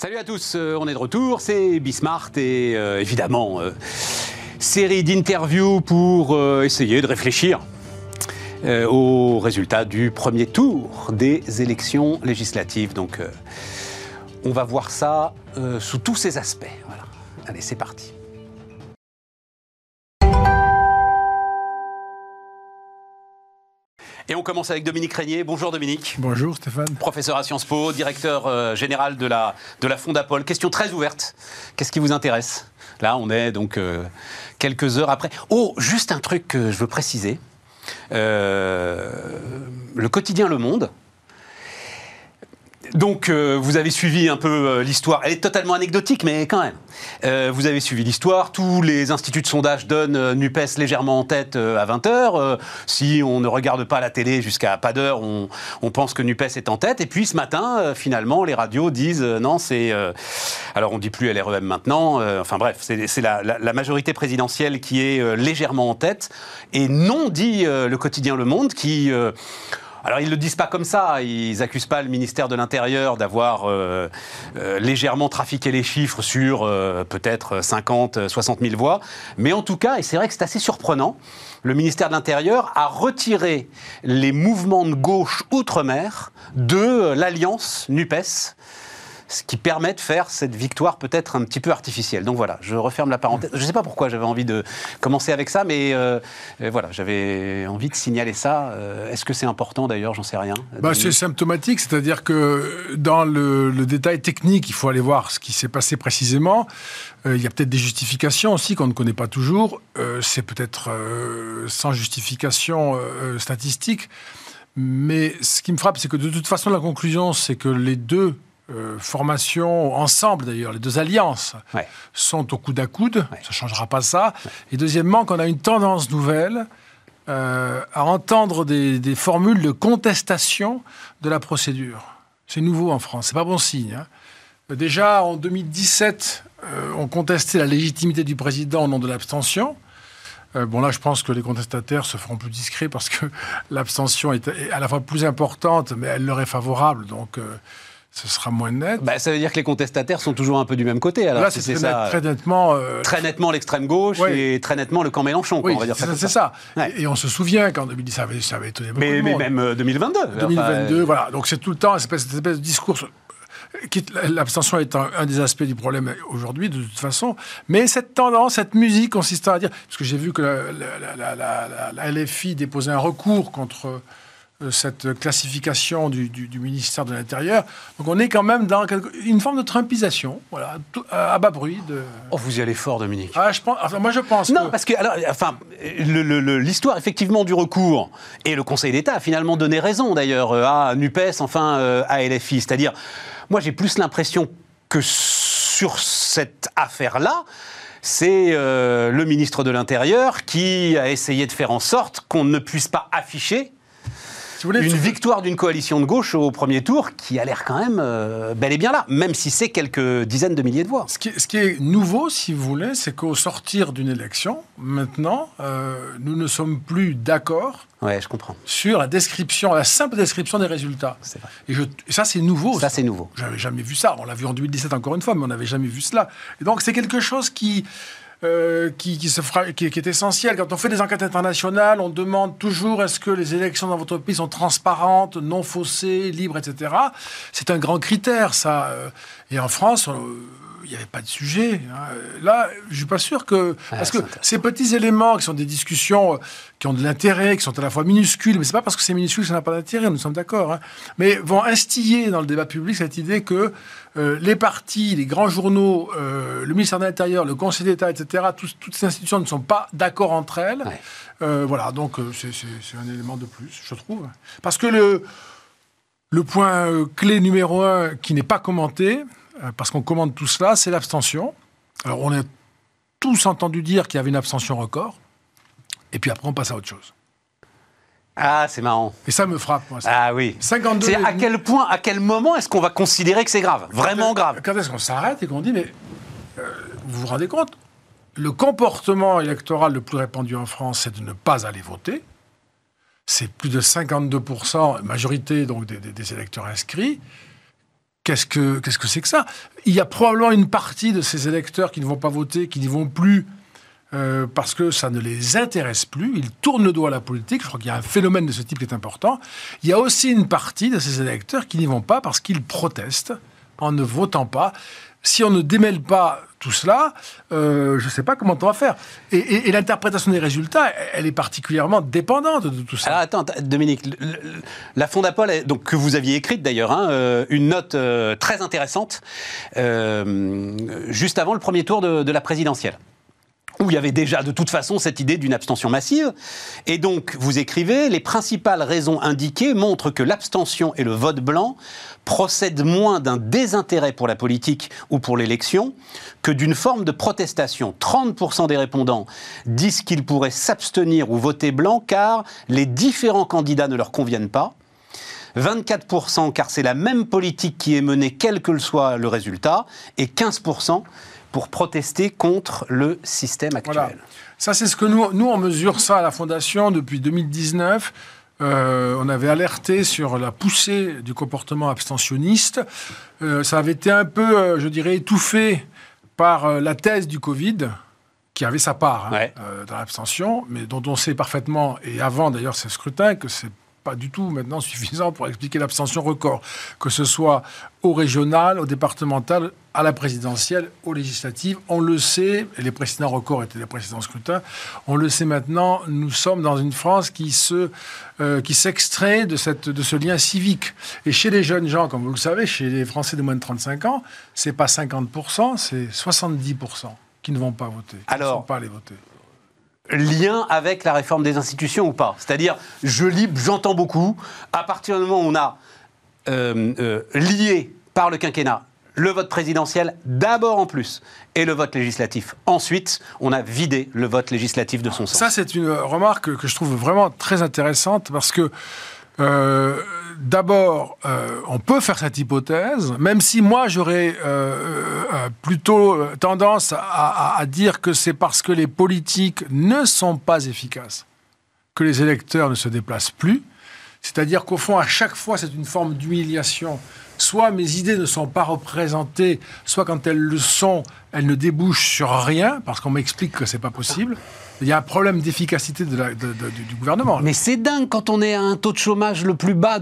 Salut à tous, euh, on est de retour, c'est Bismart et euh, évidemment, euh, série d'interviews pour essayer de réfléchir aux résultats du premier tour des élections législatives. Donc on va voir ça sous tous ses aspects. Allez, c'est parti. Et on commence avec Dominique Régnier. Bonjour Dominique. Bonjour Stéphane. Professeur à Sciences Po, directeur euh, général de la, de la Fondapol. Question très ouverte. Qu'est-ce qui vous intéresse? Là, on est donc euh, quelques heures après. Oh, juste un truc que je veux préciser. Euh, le quotidien Le Monde donc, euh, vous avez suivi un peu euh, l'histoire. Elle est totalement anecdotique, mais quand même. Euh, vous avez suivi l'histoire. Tous les instituts de sondage donnent NUPES légèrement en tête à 20h. si on ne regarde pas la télé jusqu'à pas d'heure, on, pense que NUPES est en tête. Et puis ce matin, finalement, les radios disent non, c'est. alors, on dit plus LREM maintenant. enfin bref, c'est la, la, majorité présidentielle qui est légèrement en tête. Et non, dit le quotidien Le Monde, qui alors ils ne le disent pas comme ça, ils n'accusent pas le ministère de l'Intérieur d'avoir euh, euh, légèrement trafiqué les chiffres sur euh, peut-être 50, 60 000 voix, mais en tout cas, et c'est vrai que c'est assez surprenant, le ministère de l'Intérieur a retiré les mouvements de gauche outre-mer de l'alliance NUPES ce qui permet de faire cette victoire peut-être un petit peu artificielle. Donc voilà, je referme la parenthèse. Je ne sais pas pourquoi j'avais envie de commencer avec ça, mais euh, voilà, j'avais envie de signaler ça. Euh, est-ce que c'est important d'ailleurs? J'en sais rien. Bah, c'est symptomatique, c'est-à-dire que dans le, détail technique, il faut aller voir ce qui s'est passé précisément. Euh, il y a peut-être des justifications aussi qu'on ne connaît pas toujours. c'est peut-être sans justification statistique. Mais ce qui me frappe, c'est que de toute façon, la conclusion, c'est que les deux euh, formation ensemble d'ailleurs, les deux alliances sont au coude à coude, ça ne changera pas ça. Et deuxièmement, qu'on a une tendance nouvelle euh, à entendre des, formules de contestation de la procédure. C'est nouveau en France, c'est pas bon signe. Hein. Déjà en 2017, euh, on contestait la légitimité du président au nom de l'abstention. bon, là, je pense que les contestataires se feront plus discrets parce que l'abstention est à la fois plus importante, mais elle leur est favorable. Donc, ce sera moins net. Bah, ça veut dire que les contestataires sont toujours un peu du même côté. Alors, Là, c'est ça. très nettement. Euh, très nettement l'extrême gauche et très nettement le camp Mélenchon. Oui, c'est ça. Et, on se souvient qu'en 2010, ça avait, ça avait étonné beaucoup. Mais, mais même 2022. Euh, 2022, voilà. Donc c'est tout le temps cette espèce, de discours. L'abstention est un, des aspects du problème aujourd'hui, de toute façon. Mais cette tendance, cette musique consistant à dire. Parce que j'ai vu que la, la LFI déposait un recours contre euh, cette classification du, ministère de l'Intérieur. Donc on est quand même dans une forme de trumpisation, voilà, à bas bruit. De... Oh, vous y allez fort, Dominique. Ah, je pense, enfin, moi je pense. Non, parce que alors, enfin, l'histoire effectivement du recours et le Conseil d'État a finalement donné raison d'ailleurs euh, à Nupes, enfin euh, à LFI. C'est-à-dire, moi j'ai plus l'impression que sur cette affaire-là, c'est le ministre de l'Intérieur qui a essayé de faire en sorte qu'on ne puisse pas afficher une victoire d'une coalition de gauche au premier tour qui a l'air quand même euh, bel et bien là, même si c'est quelques dizaines de milliers de voix. Ce qui, ce qui est nouveau, si vous voulez, c'est qu'au sortir d'une élection, maintenant, euh, nous ne sommes plus d'accord Ouais, je comprends. Sur la description, la simple description des résultats. C'est vrai. Et, je, ça, c'est nouveau. Ça, c'est nouveau. J'avais jamais vu ça. On l'a vu en 2017 encore une fois, mais on n'avait jamais vu cela. Et donc, c'est quelque chose qui, euh, qui, qui, se fera, qui, est essentiel. Quand on fait des enquêtes internationales, on demande toujours est-ce que les élections dans votre pays sont transparentes, non faussées, libres, etc. C'est un grand critère, ça. Euh, et en France, il n'y avait pas de sujet. Hein. Là, je suis pas sûr que parce que ces petits éléments qui sont des discussions euh, qui ont de l'intérêt, qui sont à la fois minuscules, mais c'est pas parce que c'est minuscule que ça n'a pas d'intérêt. Nous sommes d'accord, hein, mais vont instiller dans le débat public cette idée que euh, les partis, les grands journaux, euh, le ministère de l'Intérieur, le Conseil d'État, etc., toutes ces institutions ne sont pas d'accord entre elles. Euh, voilà, donc c'est un élément de plus, je trouve. Parce que le, le point clé numéro un qui n'est pas commenté, parce qu'on commande tout cela, c'est l'abstention. Alors on a tous entendu dire qu'il y avait une abstention record, et puis après on passe à autre chose. Ah, c'est marrant. Et ça me frappe, moi. Ah oui. 52 c'est à quel point, à quel moment est-ce qu'on va considérer que c'est grave? Vraiment grave Quand est-ce qu'on s'arrête et qu'on dit, mais euh, vous vous rendez compte? Le comportement électoral le plus répandu en France, c'est de ne pas aller voter. C'est plus de 52%, majorité donc des, électeurs inscrits. Qu'est-ce que c'est que ça? Il y a probablement une partie de ces électeurs qui ne vont pas voter, qui n'y vont plus euh, parce que ça ne les intéresse plus. Ils tournent le doigt à la politique. Je crois qu'il y a un phénomène de ce type qui est important. Il y a aussi une partie de ces électeurs qui n'y vont pas parce qu'ils protestent en ne votant pas. Si on ne démêle pas tout cela, euh, je ne sais pas comment on va faire. Et, l'interprétation des résultats, elle est particulièrement dépendante de tout ça. Alors attends, Dominique, la Fondapol, donc, que vous aviez écrite d'ailleurs, hein, euh, une note très intéressante, juste avant le premier tour de la présidentielle où il y avait déjà de toute façon cette idée d'une abstention massive. Et donc, vous écrivez, les principales raisons indiquées montrent que l'abstention et le vote blanc procèdent moins d'un désintérêt pour la politique ou pour l'élection que d'une forme de protestation. 30% des répondants disent qu'ils pourraient s'abstenir ou voter blanc car les différents candidats ne leur conviennent pas. 24% car c'est la même politique qui est menée quel que soit le résultat, et 15% pour protester contre le système actuel. Ça, c'est ce que nous, nous, on mesure ça à la Fondation depuis 2019. Euh, on avait alerté sur la poussée du comportement abstentionniste. Euh, ça avait été un peu, euh, je dirais, étouffé par la thèse du Covid, qui avait sa part hein, dans l'abstention, mais dont on sait parfaitement, et avant d'ailleurs ce scrutin, que c'est pas du tout maintenant suffisant pour expliquer l'abstention record, que ce soit au régional, au départemental, à la présidentielle, aux législatives. On le sait, et les précédents records étaient les précédents scrutins, on le sait maintenant, nous sommes dans une France qui se, euh, qui s'extrait de, cette, de ce lien civique. Et chez les jeunes gens, comme vous le savez, chez les Français de moins de 35 ans, c'est pas 50%, c'est 70% qui ne vont pas voter, qui Alors, ne sont pas allés voter lien avec la réforme des institutions ou pas C'est-à-dire, je lis, j'entends beaucoup, à partir du moment où on a euh, euh, lié par le quinquennat le vote présidentiel d'abord en plus et le vote législatif. Ensuite, on a vidé le vote législatif de son sens. Ça, c'est une remarque que je trouve vraiment très intéressante parce que euh, d'abord, euh, on peut faire cette hypothèse, même si moi j'aurais euh, plutôt tendance à, dire que c'est parce que les politiques ne sont pas efficaces que les électeurs ne se déplacent plus. C'est-à-dire qu'au fond, à chaque fois, c'est une forme d'humiliation. Soit mes idées ne sont pas représentées, soit quand elles le sont, elles ne débouchent sur rien, parce qu'on m'explique que c'est pas possible. Il y a un problème d'efficacité de du gouvernement. Mais c'est dingue quand on est à un taux de chômage le plus bas.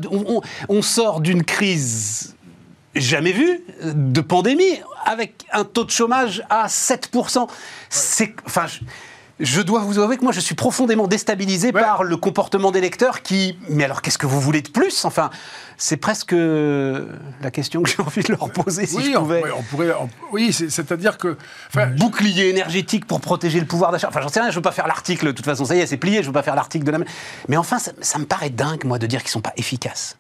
On, sort d'une crise jamais vue de pandémie avec un taux de chômage à 7%. C'est, enfin, je dois vous avouer que moi, je suis profondément déstabilisé par le comportement des lecteurs qui. Mais alors, qu'est-ce que vous voulez de plus? Enfin, c'est presque la question que j'ai envie de leur poser si oui, je pouvais. On, pourrait. oui, c'est-à-dire que. Bouclier énergétique pour protéger le pouvoir d'achat. Enfin, j'en sais rien, je ne veux pas faire l'article, de toute façon, ça y est, c'est plié, je ne veux pas faire l'article de la. Mais enfin, ça, ça me paraît dingue, moi, de dire qu'ils ne sont pas efficaces.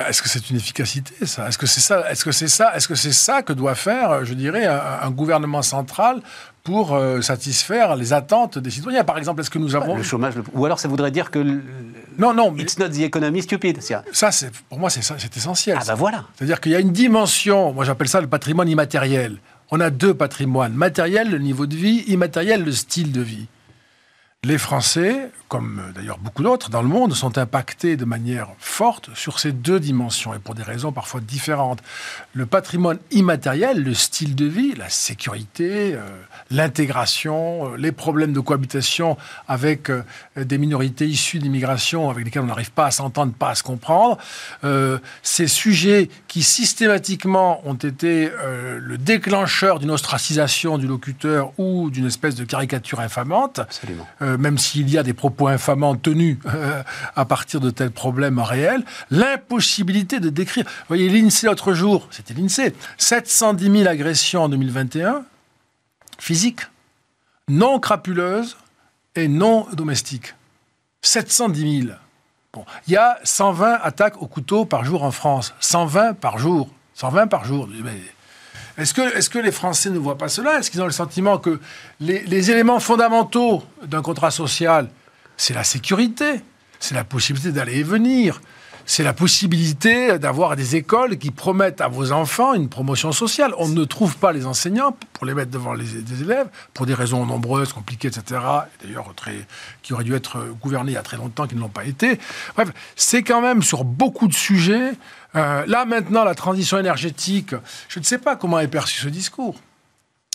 Est-ce que c'est une efficacité, ça? Est-ce que c'est ça Est-ce que c'est ça Est-ce que c'est ça que doit faire, je dirais, un, gouvernement central pour euh, satisfaire les attentes des citoyens? Par exemple, est-ce que nous avons le chômage Ou alors, ça voudrait dire que non, non, it's not the economy stupid. Ça, c'est pour moi, c'est essentiel. Ah ben voilà. C'est-à-dire qu'il y a une dimension. Moi, j'appelle ça le patrimoine immatériel. On a deux patrimoines matériel, le niveau de vie, immatériel, le style de vie. Les Français, comme euh, d'ailleurs beaucoup d'autres dans le monde, sont impactés de manière forte sur ces deux dimensions et pour des raisons parfois différentes. Le patrimoine immatériel, le style de vie, la sécurité, euh, l'intégration, euh, les problèmes de cohabitation avec des minorités issues d'immigration avec lesquelles on n'arrive pas à s'entendre, pas à se comprendre, ces sujets qui systématiquement ont été le déclencheur d'une ostracisation du locuteur ou d'une espèce de caricature infamante. Absolument euh, même s'il y a des propos infamants tenus euh, à partir de tels problèmes réels, l'impossibilité de décrire. Vous voyez, l'INSEE l'autre jour, c'était l'INSEE, 710 000 agressions en 2021, physiques, non crapuleuses et non domestiques. 710 000. Bon. Il y a 120 attaques au couteau par jour en France. 120 par jour. 120 par jour. Est-ce que, les Français ne voient pas cela? Est-ce qu'ils ont le sentiment que les, éléments fondamentaux d'un contrat social, c'est la sécurité, c'est la possibilité d'aller et venir, c'est la possibilité d'avoir des écoles qui promettent à vos enfants une promotion sociale. On ne trouve pas les enseignants pour les mettre devant les, élèves, pour des raisons nombreuses, compliquées, etc. D'ailleurs, qui auraient dû être gouvernés il y a très longtemps, qui ne l'ont pas été. Bref, c'est quand même sur beaucoup de sujets. Euh, là, maintenant, la transition énergétique, je ne sais pas comment est perçu ce discours.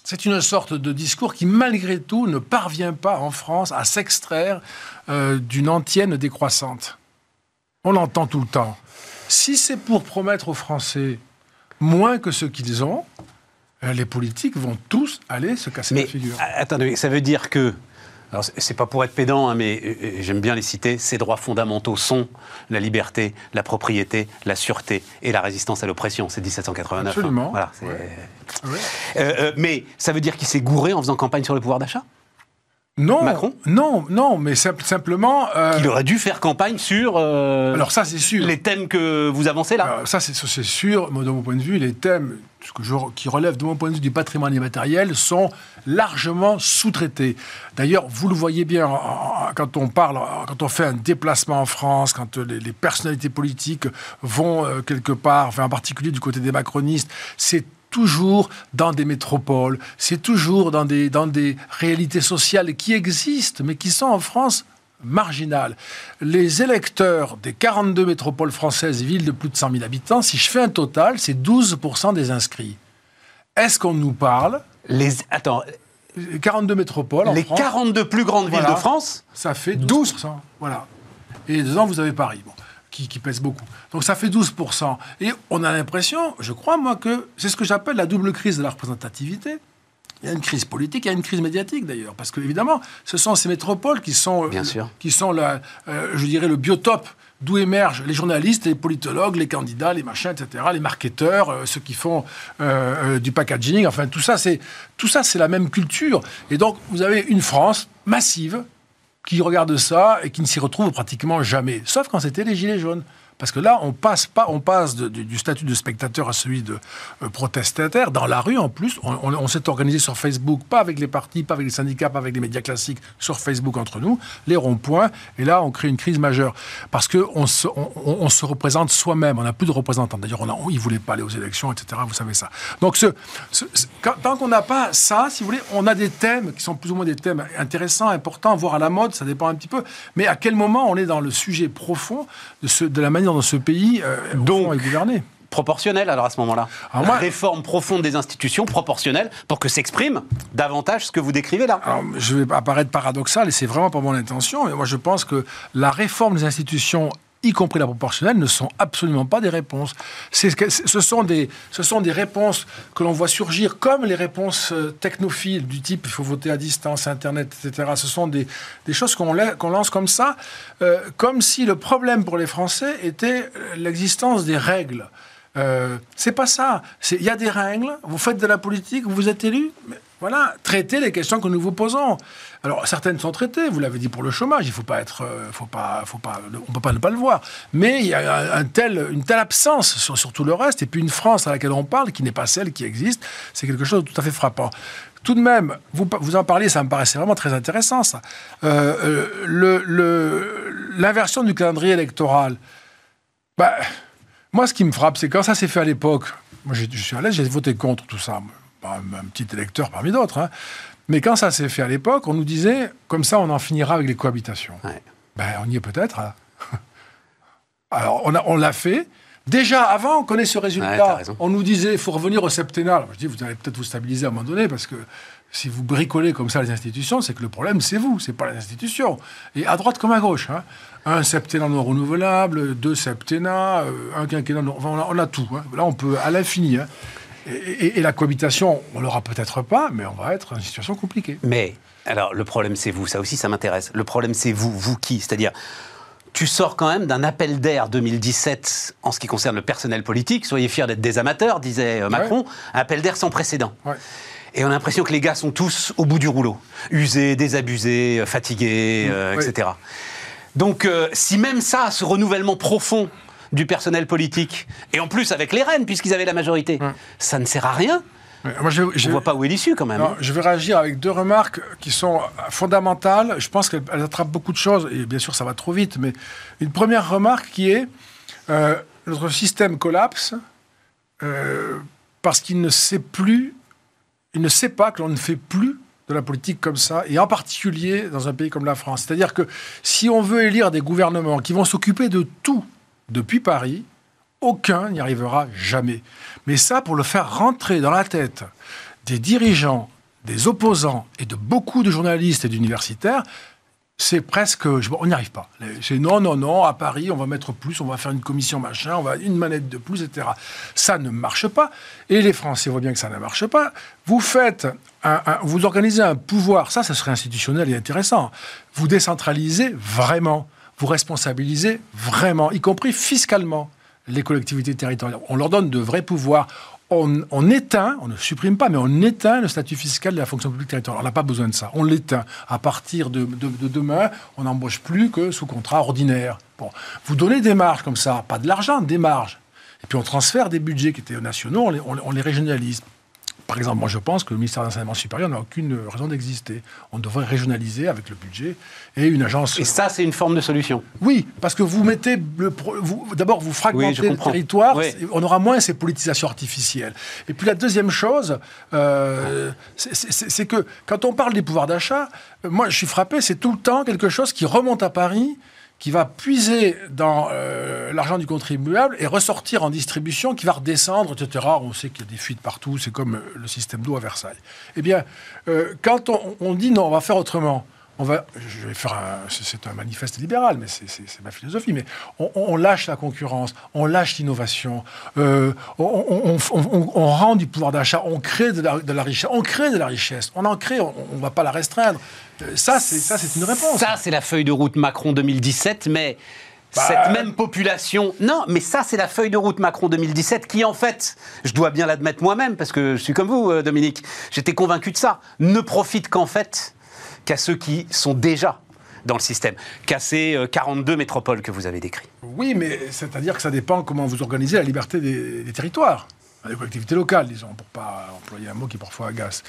C'est une sorte de discours qui, malgré tout, ne parvient pas en France à s'extraire euh, d'une antienne décroissante. On l'entend tout le temps. Si c'est pour promettre aux Français moins que ce qu'ils ont, euh, les politiques vont tous aller se casser la figure. Attendez, ça veut dire que alors, c'est pas pour être pédant, hein, mais euh, euh, j'aime bien les citer. Ces droits fondamentaux sont la liberté, la propriété, la sûreté et la résistance à l'oppression. C'est 1789. Hein. Absolument. Mais ça veut dire qu'il s'est gouré en faisant campagne sur le pouvoir d'achat? Non, Macron Non, non, mais simplement. Euh, Il aurait dû faire campagne sur. Euh, alors ça, c'est sûr. Les thèmes que vous avancez là. ça, c'est sûr. de mon point de vue, les thèmes que je, qui relèvent de mon point de vue du patrimoine immatériel sont largement sous-traités. D'ailleurs, vous le voyez bien quand on parle, quand on fait un déplacement en France, quand les, les personnalités politiques vont euh, quelque part, enfin en particulier du côté des macronistes, c'est toujours dans des métropoles, c'est toujours dans des, dans des réalités sociales qui existent, mais qui sont en France marginales. Les électeurs des 42 métropoles françaises, villes de plus de 100 000 habitants, si je fais un total, c'est 12% des inscrits. Est-ce qu'on nous parle Les... Attends. 42 métropoles. Les 42 plus grandes villes de France Ça fait 12%. Voilà. Et dedans, vous avez Paris. Bon qui, pèse beaucoup. Donc ça fait 12%. Et on a l'impression, je crois moi, que c'est ce que j'appelle la double crise de la représentativité. Il y a une crise politique, il y a une crise médiatique d'ailleurs, parce que évidemment, ce sont ces métropoles qui sont, Bien sûr. qui sont la, euh, je dirais, le biotope d'où émergent les journalistes, les politologues, les candidats, les machins, etc., les marketeurs, euh, ceux qui font euh, du packaging. Enfin, tout ça, c'est tout ça, c'est la même culture. Et donc, vous avez une France massive qui regarde ça et qui ne s'y retrouve pratiquement jamais, sauf quand c'était les Gilets jaunes. Parce que là, on passe, pas, on passe du statut de spectateur à celui de euh, protestataire. Dans la rue, en plus, on, s'est organisé sur Facebook, pas avec les partis, pas avec les syndicats, pas avec les médias classiques, sur Facebook entre nous, les ronds-points. Et là, on crée une crise majeure. Parce qu'on se, on, se représente soi-même. On n'a plus de représentants. D'ailleurs, ils ne voulaient pas aller aux élections, etc. Vous savez ça. Donc, tant qu'on n'a pas ça, si vous voulez, on a des thèmes qui sont plus ou moins des thèmes intéressants, importants, voire à la mode, ça dépend un petit peu. Mais à quel moment on est dans le sujet profond de la manière dans ce pays euh, Donc, est gouverné. proportionnel alors à ce moment-là. Réforme profonde des institutions, proportionnelle, pour que s'exprime davantage ce que vous décrivez là. Je vais apparaître paradoxal, et c'est vraiment pas mon intention, mais moi je pense que la réforme des institutions y compris la proportionnelle, ne sont absolument pas des réponses. Ce sont des, ce sont des réponses que l'on voit surgir comme les réponses euh, technophiles du type il faut voter à distance, Internet, etc. Ce sont des, des choses qu'on lance comme ça, euh, comme si le problème pour les Français était euh, l'existence des règles. Euh, c'est pas ça. Il y a des règles, vous faites de la politique, vous êtes élu. Voilà, traitez les questions que nous vous posons. Alors, certaines sont traitées, vous l'avez dit pour le chômage, il faut pas être, euh, faut pas, faut pas, on peut pas ne pas le voir. Mais il y a une telle absence sur, tout le reste, et puis une France à laquelle on parle, qui n'est pas celle qui existe, c'est quelque chose de tout à fait frappant. Tout de même, vous, vous en parliez, ça me paraissait vraiment très intéressant, ça. Euh, euh, l'inversion du calendrier électoral, bah, moi, ce qui me frappe, c'est quand ça s'est fait à l'époque, moi je, suis à l'aise, j'ai voté contre tout ça un, petit électeur parmi d'autres. Hein. Mais quand ça s'est fait à l'époque, on nous disait, comme ça, on en finira avec les cohabitations. Ben, on y est peut-être. Hein. Alors, on l'a fait. Déjà, avant, on connaît ce résultat. on nous disait, il faut revenir au septennat. je dis, vous allez peut-être vous stabiliser à un moment donné, parce que si vous bricolez comme ça les institutions, c'est que le problème, c'est vous, c'est pas les institutions. Et à droite comme à gauche. Hein. Un septennat non renouvelable, deux septennats, euh, un quinquennat non... Enfin, on, a, tout. Hein. Là, on peut à l'infini. Hein. Et, la cohabitation, on l'aura peut-être pas, mais on va être dans une situation compliquée. Mais, alors, le problème, c'est vous. Ça aussi, ça m'intéresse. Le problème, c'est vous. Vous qui? C'est-à-dire, tu sors quand même d'un appel d'air 2017 en ce qui concerne le personnel politique. Soyez fiers d'être des amateurs, disait euh, Macron. Un appel d'air sans précédent. Et on a l'impression que les gars sont tous au bout du rouleau. Usés, désabusés, euh, fatigués, euh, etc. Donc, si même ça, ce renouvellement profond du personnel politique, et en plus avec les Rennes, puisqu'ils avaient la majorité. Ça ne sert à rien. Moi, je, ne vois pas où est l'issue quand même. je vais réagir avec deux remarques qui sont fondamentales. Je pense qu'elles attrapent beaucoup de choses, et bien sûr ça va trop vite, mais une première remarque qui est, Euh, notre système collapse euh, parce qu'il ne sait plus, il ne sait pas que l'on ne fait plus de la politique comme ça, et en particulier dans un pays comme la France. C'est-à-dire que si on veut élire des gouvernements qui vont s'occuper de tout depuis Paris, aucun n'y arrivera jamais. Mais ça, pour le faire rentrer dans la tête des dirigeants, des opposants et de beaucoup de journalistes et d'universitaires, c'est presque. On n'y arrive pas. C'est non, non, non, à Paris, on va mettre plus, on va faire une commission machin, on va une manette de plus, etc. Ça ne marche pas. Et les Français voient bien que ça ne marche pas. Vous faites. vous organisez un pouvoir, ça, ça serait institutionnel et intéressant. Vous décentralisez vraiment. Vous responsabilisez vraiment, y compris fiscalement les collectivités territoriales. On leur donne de vrais pouvoirs on, éteint, on ne supprime pas, mais on éteint le statut fiscal de la fonction publique territoriale. On n'a pas besoin de ça. On l'éteint. À partir de, demain, on n'embauche plus que sous contrat ordinaire. Bon. Vous donnez des marges comme ça, pas de l'argent, des marges. Et puis on transfère des budgets qui étaient nationaux, on les régionalise. Par exemple, moi je pense que le ministère de l'Enseignement supérieur n'a aucune raison d'exister. On devrait régionaliser avec le budget et une agence. Et ça, c'est une forme de solution. Oui, parce que vous mettez. D'abord, vous fragmentez le territoire, on aura moins ces politisations artificielles. Et puis la deuxième chose, euh, c'est que quand on parle des pouvoirs d'achat, moi je suis frappé, c'est tout le temps quelque chose qui remonte à Paris qui va puiser dans euh, l'argent du contribuable et ressortir en distribution, qui va redescendre, etc. On sait qu'il y a des fuites partout, c'est comme euh, le système d'eau à Versailles. Eh bien, euh, quand on, dit non, on va faire autrement, on va, je vais faire c'est un manifeste libéral, mais c'est ma philosophie, mais on, lâche la concurrence, on lâche l'innovation, on, rend du pouvoir d'achat, on crée de la, richesse, on crée de la richesse, on en crée, on ne va pas la restreindre. Ça, c'est une réponse. Ça, c'est la feuille de route Macron 2017, mais bah, cette même population. Non, mais ça, c'est la feuille de route Macron 2017 qui, en fait, je dois bien l'admettre moi-même, parce que je suis comme vous, euh, Dominique, j'étais convaincu de ça, ne profite qu'en fait qu'à ceux qui sont déjà dans le système, qu'à ces 42 euh, métropoles que vous avez décrites. Oui, mais c'est-à-dire que ça dépend comment vous organisez la liberté des, des territoires, les collectivités locales, disons, pour pas employer un mot qui parfois agace.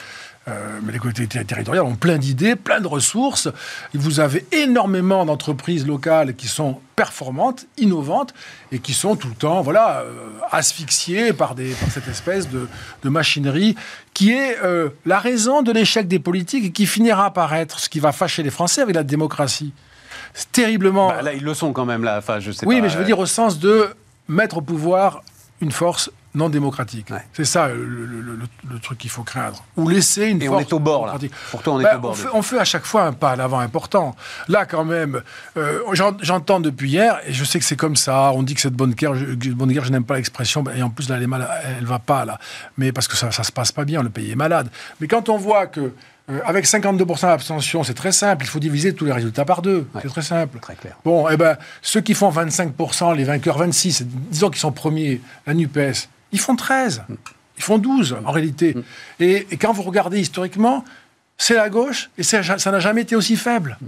Euh, mais les collectivités territoriales ont plein d'idées, plein de ressources. Vous avez énormément d'entreprises locales qui sont performantes, innovantes, et qui sont tout le temps voilà, euh, asphyxiées par, des, cette espèce de, machinerie qui est euh, la raison de l'échec des politiques et qui finira par être ce qui va fâcher les Français avec la démocratie. C'est terriblement... Bah, là, ils le sont quand même, là. Enfin, je sais oui, mais je veux dire au sens de mettre au pouvoir une force non démocratique. C'est ça le, truc qu'il faut craindre. Ou laisser une Et on est au bord, là. Pourtant, on est ben, au bord. On fait, à chaque fois un pas à l'avant important. Là, quand même, euh, j'entends depuis hier, et je sais que c'est comme ça, on dit que cette bonne guerre, je, bonne guerre, je n'aime pas l'expression, et en plus, là, elle est mal, elle va pas, là. Mais parce que ça, ça se passe pas bien, le pays est malade. Mais quand on voit que euh, avec 52% d'abstention, c'est très simple. Il faut diviser tous les résultats par deux. c'est très simple. Très clair. Bon, eh ben, ceux qui font 25%, les vainqueurs 26, disons qu'ils sont premiers, la NUPES, ils font 13. Mm. Ils font 12, en réalité. Mm. Et, quand vous regardez historiquement, c'est la gauche, et ça n'a jamais été aussi faible. Mm.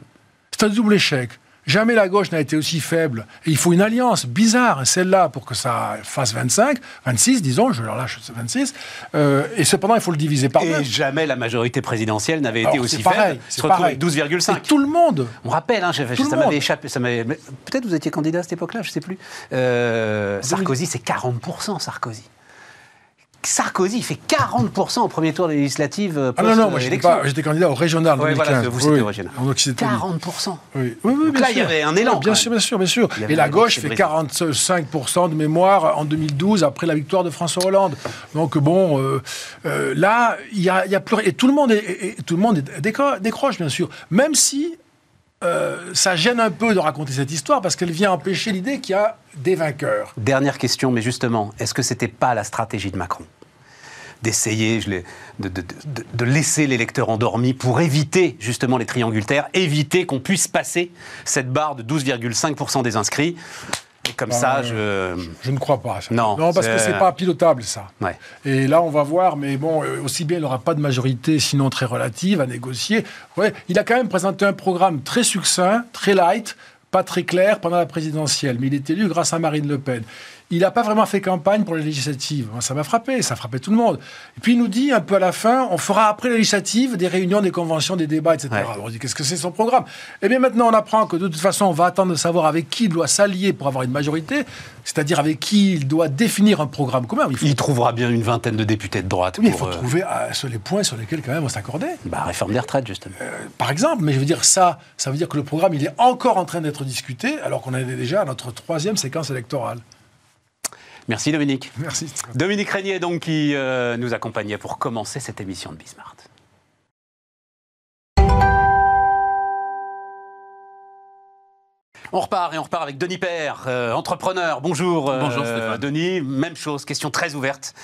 C'est un double échec. Jamais la gauche n'a été aussi faible. Et il faut une alliance bizarre, celle-là, pour que ça fasse 25, 26, disons, je leur lâche 26. Euh, et cependant, il faut le diviser par deux. Et jamais la majorité présidentielle n'avait été aussi faible. C'est pareil. 12,5. Tout le monde. On rappelle, hein, ça m'avait échappé. Peut-être vous étiez candidat à cette époque-là, je ne sais plus. Euh, Sarkozy, c'est 40%, Sarkozy. Sarkozy il fait 40% au premier tour des législatives. Euh, ah non, non, moi j'étais candidat au régional en 2015. vous oui, au régional. 40% Oui, oui, oui Donc là, il y avait un élan. bien sûr, bien sûr, bien sûr. Et la gauche fait 45% de mémoire en 2012 après la victoire de François Hollande. Donc bon, euh, euh, là, il y a, y a plus et tout le monde est, tout le monde décroche bien sûr, même si ça gêne un peu de raconter cette histoire parce qu'elle vient empêcher l'idée qu'il y a des vainqueurs. Dernière question, mais justement, est-ce que c'était pas la stratégie de Macron d'essayer de, de, laisser l'électeur endormi pour éviter justement les triangultaires, éviter qu'on puisse passer cette barre de 12,5% des inscrits et comme ça, euh, je... Je ne crois pas. Non, non parce que c'est pas pilotable, ça. Et là, on va voir, mais bon, euh, aussi bien, il n'aura pas de majorité, sinon très relative, à négocier. Ouais, il a quand même présenté un programme très succinct, très light, pas très clair pendant la présidentielle, mais il est élu grâce à Marine Le Pen. Il n'a pas vraiment fait campagne pour les législatives. Ça m'a frappé, ça a frappé tout le monde. Et puis il nous dit un peu à la fin, on fera après les législatives des réunions, des conventions, des débats, etc. Ouais. Alors on dit qu'est-ce que c'est son programme? Eh bien maintenant on apprend que de toute façon on va attendre de savoir avec qui il doit s'allier pour avoir une majorité, c'est-à-dire avec qui il doit définir un programme commun. Il faut, Il trouvera bien une vingtaine de députés de droite oui, il pour faut euh, trouver euh, sur les points sur lesquels quand même on s'accordait. bah, réforme des retraites, justement. Par exemple, mais je veux dire ça, ça veut dire que le programme il est encore en train d'être discuté alors qu'on est déjà à notre troisième séquence électorale. Merci Dominique. Merci. Dominique Régnier, donc, qui euh, nous accompagnait pour commencer cette émission de Bismart. On repart et on repart avec Denis Père, euh, entrepreneur. Bonjour, euh, Bonjour, Stéphane. Denis. Même chose, question très ouverte.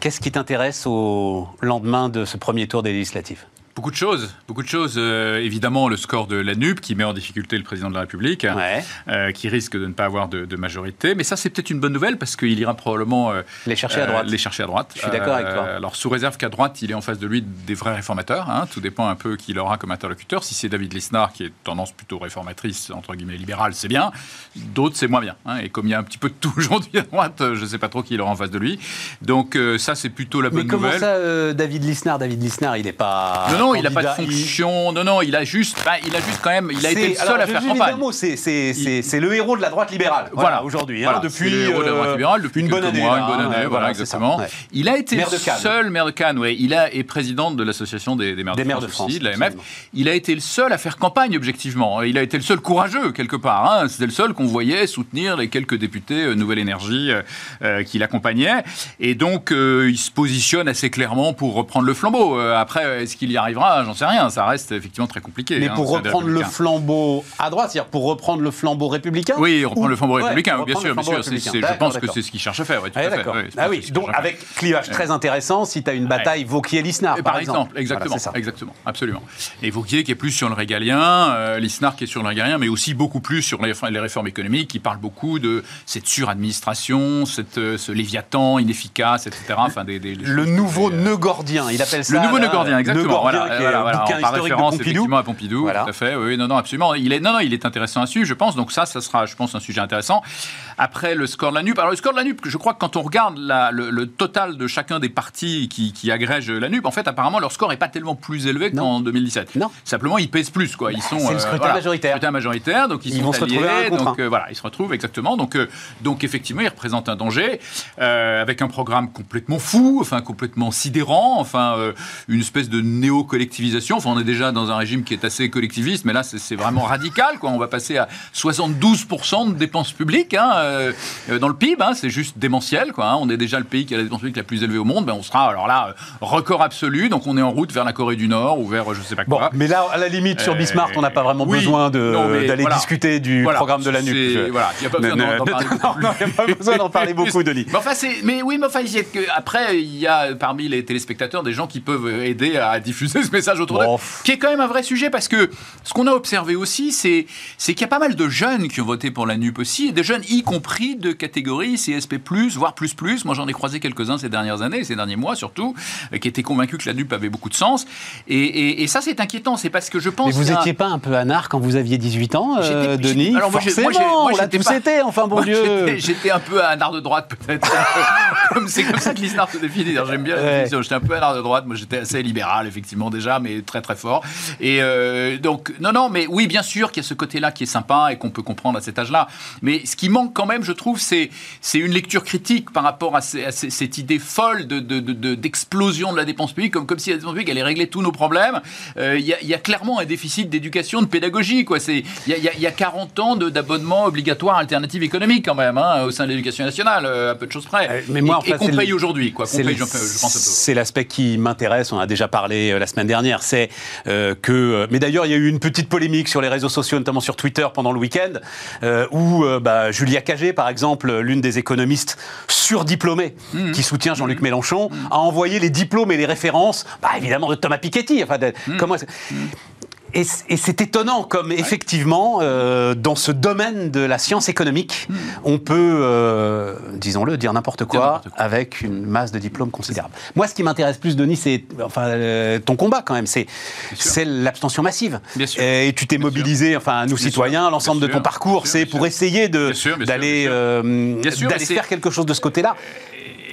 Qu'est-ce qui t'intéresse au lendemain de ce premier tour des législatives? Beaucoup de choses, beaucoup de choses. Euh, évidemment, le score de la NUP qui met en difficulté le président de la République, Ouais. euh, qui risque de ne pas avoir de, de majorité. Mais ça, c'est peut-être une bonne nouvelle parce qu'il ira probablement euh, Les chercher à droite. les chercher à droite. Je suis d'accord avec toi. Alors, sous réserve qu'à droite, il est en face de lui des vrais réformateurs. hein. Tout dépend un peu qui il aura comme interlocuteur. Si c'est David Lisnard, qui est tendance plutôt réformatrice, entre guillemets libérale, c'est bien. D'autres, c'est moins bien. hein. Et comme il y a un petit peu de tout aujourd'hui à droite, je ne sais pas trop qui il aura en face de lui. Donc, ça, c'est plutôt la Mais bonne comment nouvelle. ça, euh, David Lisnard David Lisnard, il n'est pas. Non, non, il n'a pas de il- fonction. Non, non, il a juste, bah, il a juste quand même, il a été le seul alors, à faire campagne. c'est- le héros de la droite libérale. Voilà, Voilà. aujourd'hui. hein, Voilà, depuis le héros de la droite euh, libérale depuis une bonne année. mois, là, une bonne hein, année, ouais, voilà, ça, exactement. ouais. Il a été le seul maire de Cannes, ouais. Il a est président de l'association des, des maires, Des de, France de France, aussi, de la absolument. MF. Il a été le seul à faire campagne objectivement. Il a été le seul courageux quelque part. hein. C'était le seul qu'on voyait soutenir les quelques députés euh, Nouvelle Énergie euh, qui l'accompagnaient. Et donc euh, il se positionne assez clairement pour reprendre le flambeau. Après, est-ce qu'il y arrivera J'en sais rien. Ça reste effectivement très compliqué. Mais hein, pour reprendre le flambeau à droite, c'est-à-dire pour reprendre le flambeau républicain Oui, reprendre Ou- le flambeau Ouais, républicain, bien sûr, bien sûr. Je pense que c'est ce qu'il cherche à faire. tout Ah, à fait. Ah oui, donc avec clivage très intéressant si tu as une bataille Vauquier-Lisnard, par, par exemple, exactement, Voilà, exactement, absolument. Et Vauquier qui est plus sur le régalien, euh, Lisnard qui est sur le régalien, mais aussi beaucoup plus sur les, les réformes économiques, qui parle beaucoup de cette suradministration, cette, euh, ce léviathan inefficace, etc. Enfin, des, des- des Le nouveau nœud gordien, il appelle ça. le nouveau nœud gordien, exactement. Gordien, voilà, voilà, un voilà, bouquin par référence effectivement à Pompidou, Voilà. tout à fait. Oui, non, non, absolument. Il est, non, non, il est intéressant à suivre, je pense. Donc ça, ça sera, je pense, un sujet intéressant. Après, le score de la NUP. Alors le score de la NUP, je crois que quand on regarde la- le, le total de chacun des partis qui, qui agrègent la NUP, en fait, apparemment, leur score est pas tellement plus élevé qu'en 2017. Non. Simplement, ils pèsent plus, quoi. Ils sont. c'est le euh, scrutin voilà, majoritaire. Scrutin majoritaire, donc ils, Ils sont vont se retrouver donc euh, voilà, ils se retrouvent exactement. Donc, euh, donc effectivement, ils représentent un danger euh, avec un programme complètement fou, enfin complètement sidérant, enfin une espèce de néo-collectivisation. Enfin, on est déjà dans un régime qui est assez collectiviste, mais là, c'est vraiment radical. Quoi. On va passer à 72% de dépenses publiques hein, euh, euh, dans le PIB. hein. c'est juste démentiel. Quoi, hein. On est déjà le pays qui a la dépense publique la plus élevée au monde. Ben, on sera alors là euh, record absolu. Donc, on est en route vers la Corée du Nord ou vers je sais pas Bon, quoi. mais là, à la limite, sur Bismarck, on n'a pas vraiment oui, besoin d'aller voilà. discuter du Voilà, programme de la NUP. Je- Voilà, il n'y a pas besoin Ne- d'en ne- parler. non, non, il n'y a pas besoin d'en parler beaucoup, Denis. Mais enfin, mais oui, mais enfin, après, il y a parmi les téléspectateurs des gens qui peuvent aider à diffuser ce message autour d'eux, Bon. qui est quand même un vrai sujet parce que ce qu'on a observé aussi, c'est, qu'il y a pas mal de jeunes qui ont voté pour la NUP aussi, et des jeunes y compris de catégorie CSP+, voire plus plus. Moi, j'en ai croisé quelques-uns ces dernières années, ces derniers mois surtout, euh, qui étaient convaincus que la NUP avait beaucoup de sens. Et, et- et ça, c'est inquiétant. C'est parce que je pense Mais vous n'étiez pas un peu anard quand vous aviez 18 ans, euh, Denis alors moi, Forcément, moi, on l'a j'étais tous pas- été, enfin, bon Moi, Dieu j'étais- un peu un art de droite, peut-être. C'est comme ça que l'histoire se définit. J'aime bien Ouais. J'étais un peu un art de droite. Moi, j'étais assez libéral, effectivement, déjà, mais très, très fort. Et euh, donc, non, non, mais oui, bien sûr qu'il y a ce côté-là qui est sympa et qu'on peut comprendre à cet âge-là. Mais ce qui manque quand même, je trouve, c'est une lecture critique par rapport à, ces- à ces- cette idée folle de- de- de- de- d'explosion de, la dépense publique, comme, comme si la dépense publique allait régler tous nos problèmes. Euh, Il y, a- il y a clairement un déficit d'éducation, de pédagogie. quoi. C'est- Il y, y y a 40 ans d'abonnement obligatoire alternative économique, quand même, hein, au sein de l'éducation nationale, euh, à peu de choses près. Euh, mais moi, et, en et fait, qu'on paye aujourd'hui. C'est l'aspect qui m'intéresse. On a déjà parlé euh, la semaine dernière. C'est euh, que. euh, Mais d'ailleurs, il y a eu une petite polémique sur les réseaux sociaux, notamment sur Twitter pendant le week-end, euh, où bah, Julia Cagé, par exemple, l'une des économistes surdiplômées Mmh. qui soutient Jean-Luc Mélenchon, a envoyé les diplômes et les références, bah, évidemment, de Thomas Piketty. Enfin, de- Mmh. comment Et, c'est étonnant comme effectivement, euh, dans ce domaine de la science économique, on peut, euh, disons-le, dire n'importe quoi, avec une masse de diplômes considérable. Moi, ce qui m'intéresse plus, Denis, c'est enfin euh, ton combat quand même, c'est l'abstention massive. Bien sûr. Et tu t'es mobilisé, enfin nous Bien citoyens, l'ensemble de ton parcours, c'est pour essayer d'aller euh, d'aller faire quelque chose de ce côté-là.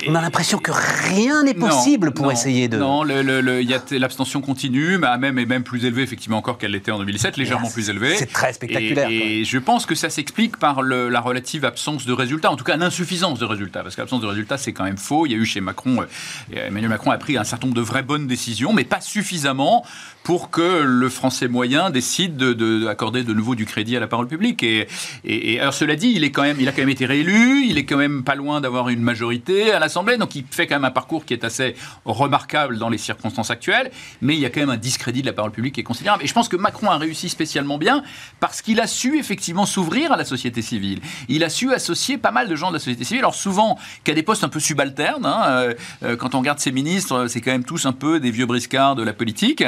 On a l'impression que rien n'est Non, possible pour non, essayer de. Non, l'abstention continue, mais même est même plus élevée effectivement encore qu'elle l'était en 2017, légèrement plus élevée. c'est très spectaculaire, Et, je pense que ça s'explique par le- la relative absence de résultats, en tout cas l'insuffisance de résultats, parce que l'absence de résultats c'est quand même faux. Il y a eu chez Macron, euh, Emmanuel Macron a pris un certain nombre de vraies bonnes décisions, mais pas suffisamment pour que le Français moyen décide de, de- d'accorder de nouveau du crédit à la parole publique. Et, et- et alors cela dit, il est quand même, il a quand même été réélu, il est quand même pas loin d'avoir une majorité à l'Assemblée, donc il fait quand même un parcours qui est assez remarquable dans les circonstances actuelles, mais il y a quand même un discrédit de la parole publique qui est considérable. Et je pense que Macron a réussi spécialement bien parce qu'il a su effectivement s'ouvrir à la société civile. Il a su associer pas mal de gens de la société civile, alors souvent qu'à des postes un peu subalternes. hein, euh, euh, quand on regarde ses ministres, c'est quand même tous un peu des vieux briscards de la politique.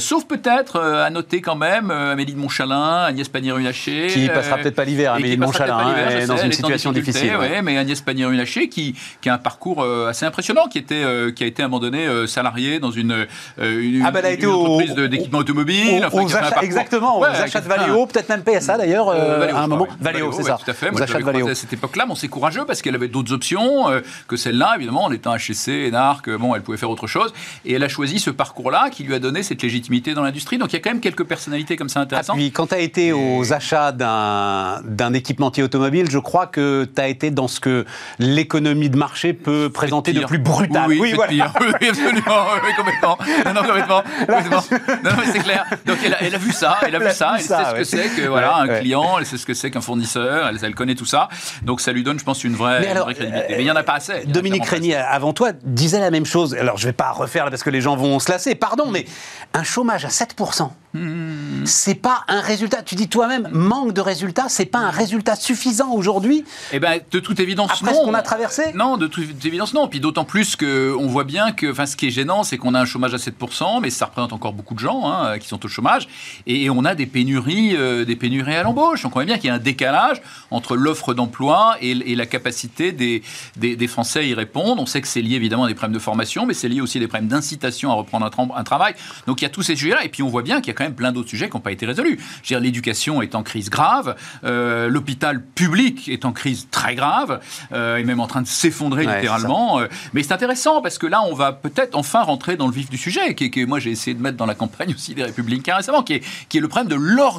Sauf peut-être, euh, à noter quand même, euh, Amélie de Montchalin, Agnès Pannier-Runacher. Qui passera euh, peut-être pas l'hiver, Amélie de passera Montchalin, hein, dans une situation difficile. ouais. ouais, mais Agnès Pannier-Runacher qui, qui a un parcours euh, assez impressionnant, qui, était, euh, qui a été à un moment donné euh, salariée dans une, euh, une, Ah bah, une au- entreprise d'équipement automobile. Aux- enfin, aux achats- exactement, Ouais, aux achats de Valeo, peut-être même PSA d'ailleurs, euh, euh, Valeo, à un moment. Valeo, c'est ça. Tout à fait. Moi, je à cette époque-là, bon, c'est courageux parce qu'elle avait d'autres options euh, que celle-là, évidemment, en étant HEC, ENARC, euh, bon, elle pouvait faire autre chose. Et elle a choisi ce parcours-là qui lui a donné cette légitimité dans l'industrie. Donc il y a quand même quelques personnalités comme ça Ah, intéressantes. puis quand tu as été aux achats d'un équipementier automobile, je crois que tu as été dans ce que l'économie de marché peut présenter de plus brutal. Oui, oui, voilà. Oui, absolument, oui, complètement. Non, non, complètement. complètement. Non, non, mais c'est clair. Donc elle a, elle a vu ça, elle a vu ça, elle sait ce que c'est que voilà Ouais, un ouais. client, elle sait ce que c'est qu'un fournisseur, elle, elle connaît tout ça. Donc ça lui donne, je pense, une vraie, Mais une alors, vraie crédibilité. Mais il y en a pas assez. Dominique Régnier, avant toi, disait la même chose. Alors, je vais pas refaire là parce que les gens vont se lasser, pardon, mais un chômage à 7%, c'est pas un résultat. Tu dis toi-même, manque de résultats, c'est pas un résultat suffisant aujourd'hui Eh ben, de toute évidence, après non. ce qu'on a traversé Non, de toute évidence, non. Puis d'autant plus qu'on voit bien que, enfin, ce qui est gênant, c'est qu'on a un chômage à 7%, mais ça représente encore beaucoup de gens hein, qui sont au chômage, et, et on a des pénuries, euh, des pénuries à l'embauche. Donc on voit bien qu'il y a un décalage entre l'offre d'emploi et, et la capacité des, des, des Français à y répondre. On sait que c'est lié évidemment à des problèmes de formation, mais c'est lié aussi à des problèmes d'incitation à reprendre un, tra- un travail. Donc il y a tous ces sujets-là, et puis on voit bien qu'il y a quand même plein d'autres sujets qui n'ont pas été résolus. Je veux dire, l'éducation est en crise grave, euh, l'hôpital public est en crise très grave, euh, et même en train de s'effondrer Ouais, littéralement. Euh, mais c'est intéressant parce que là, on va peut-être enfin rentrer dans le vif du sujet, qui est- moi j'ai essayé de mettre dans la campagne aussi des Républicains récemment, qui est, qui est le problème de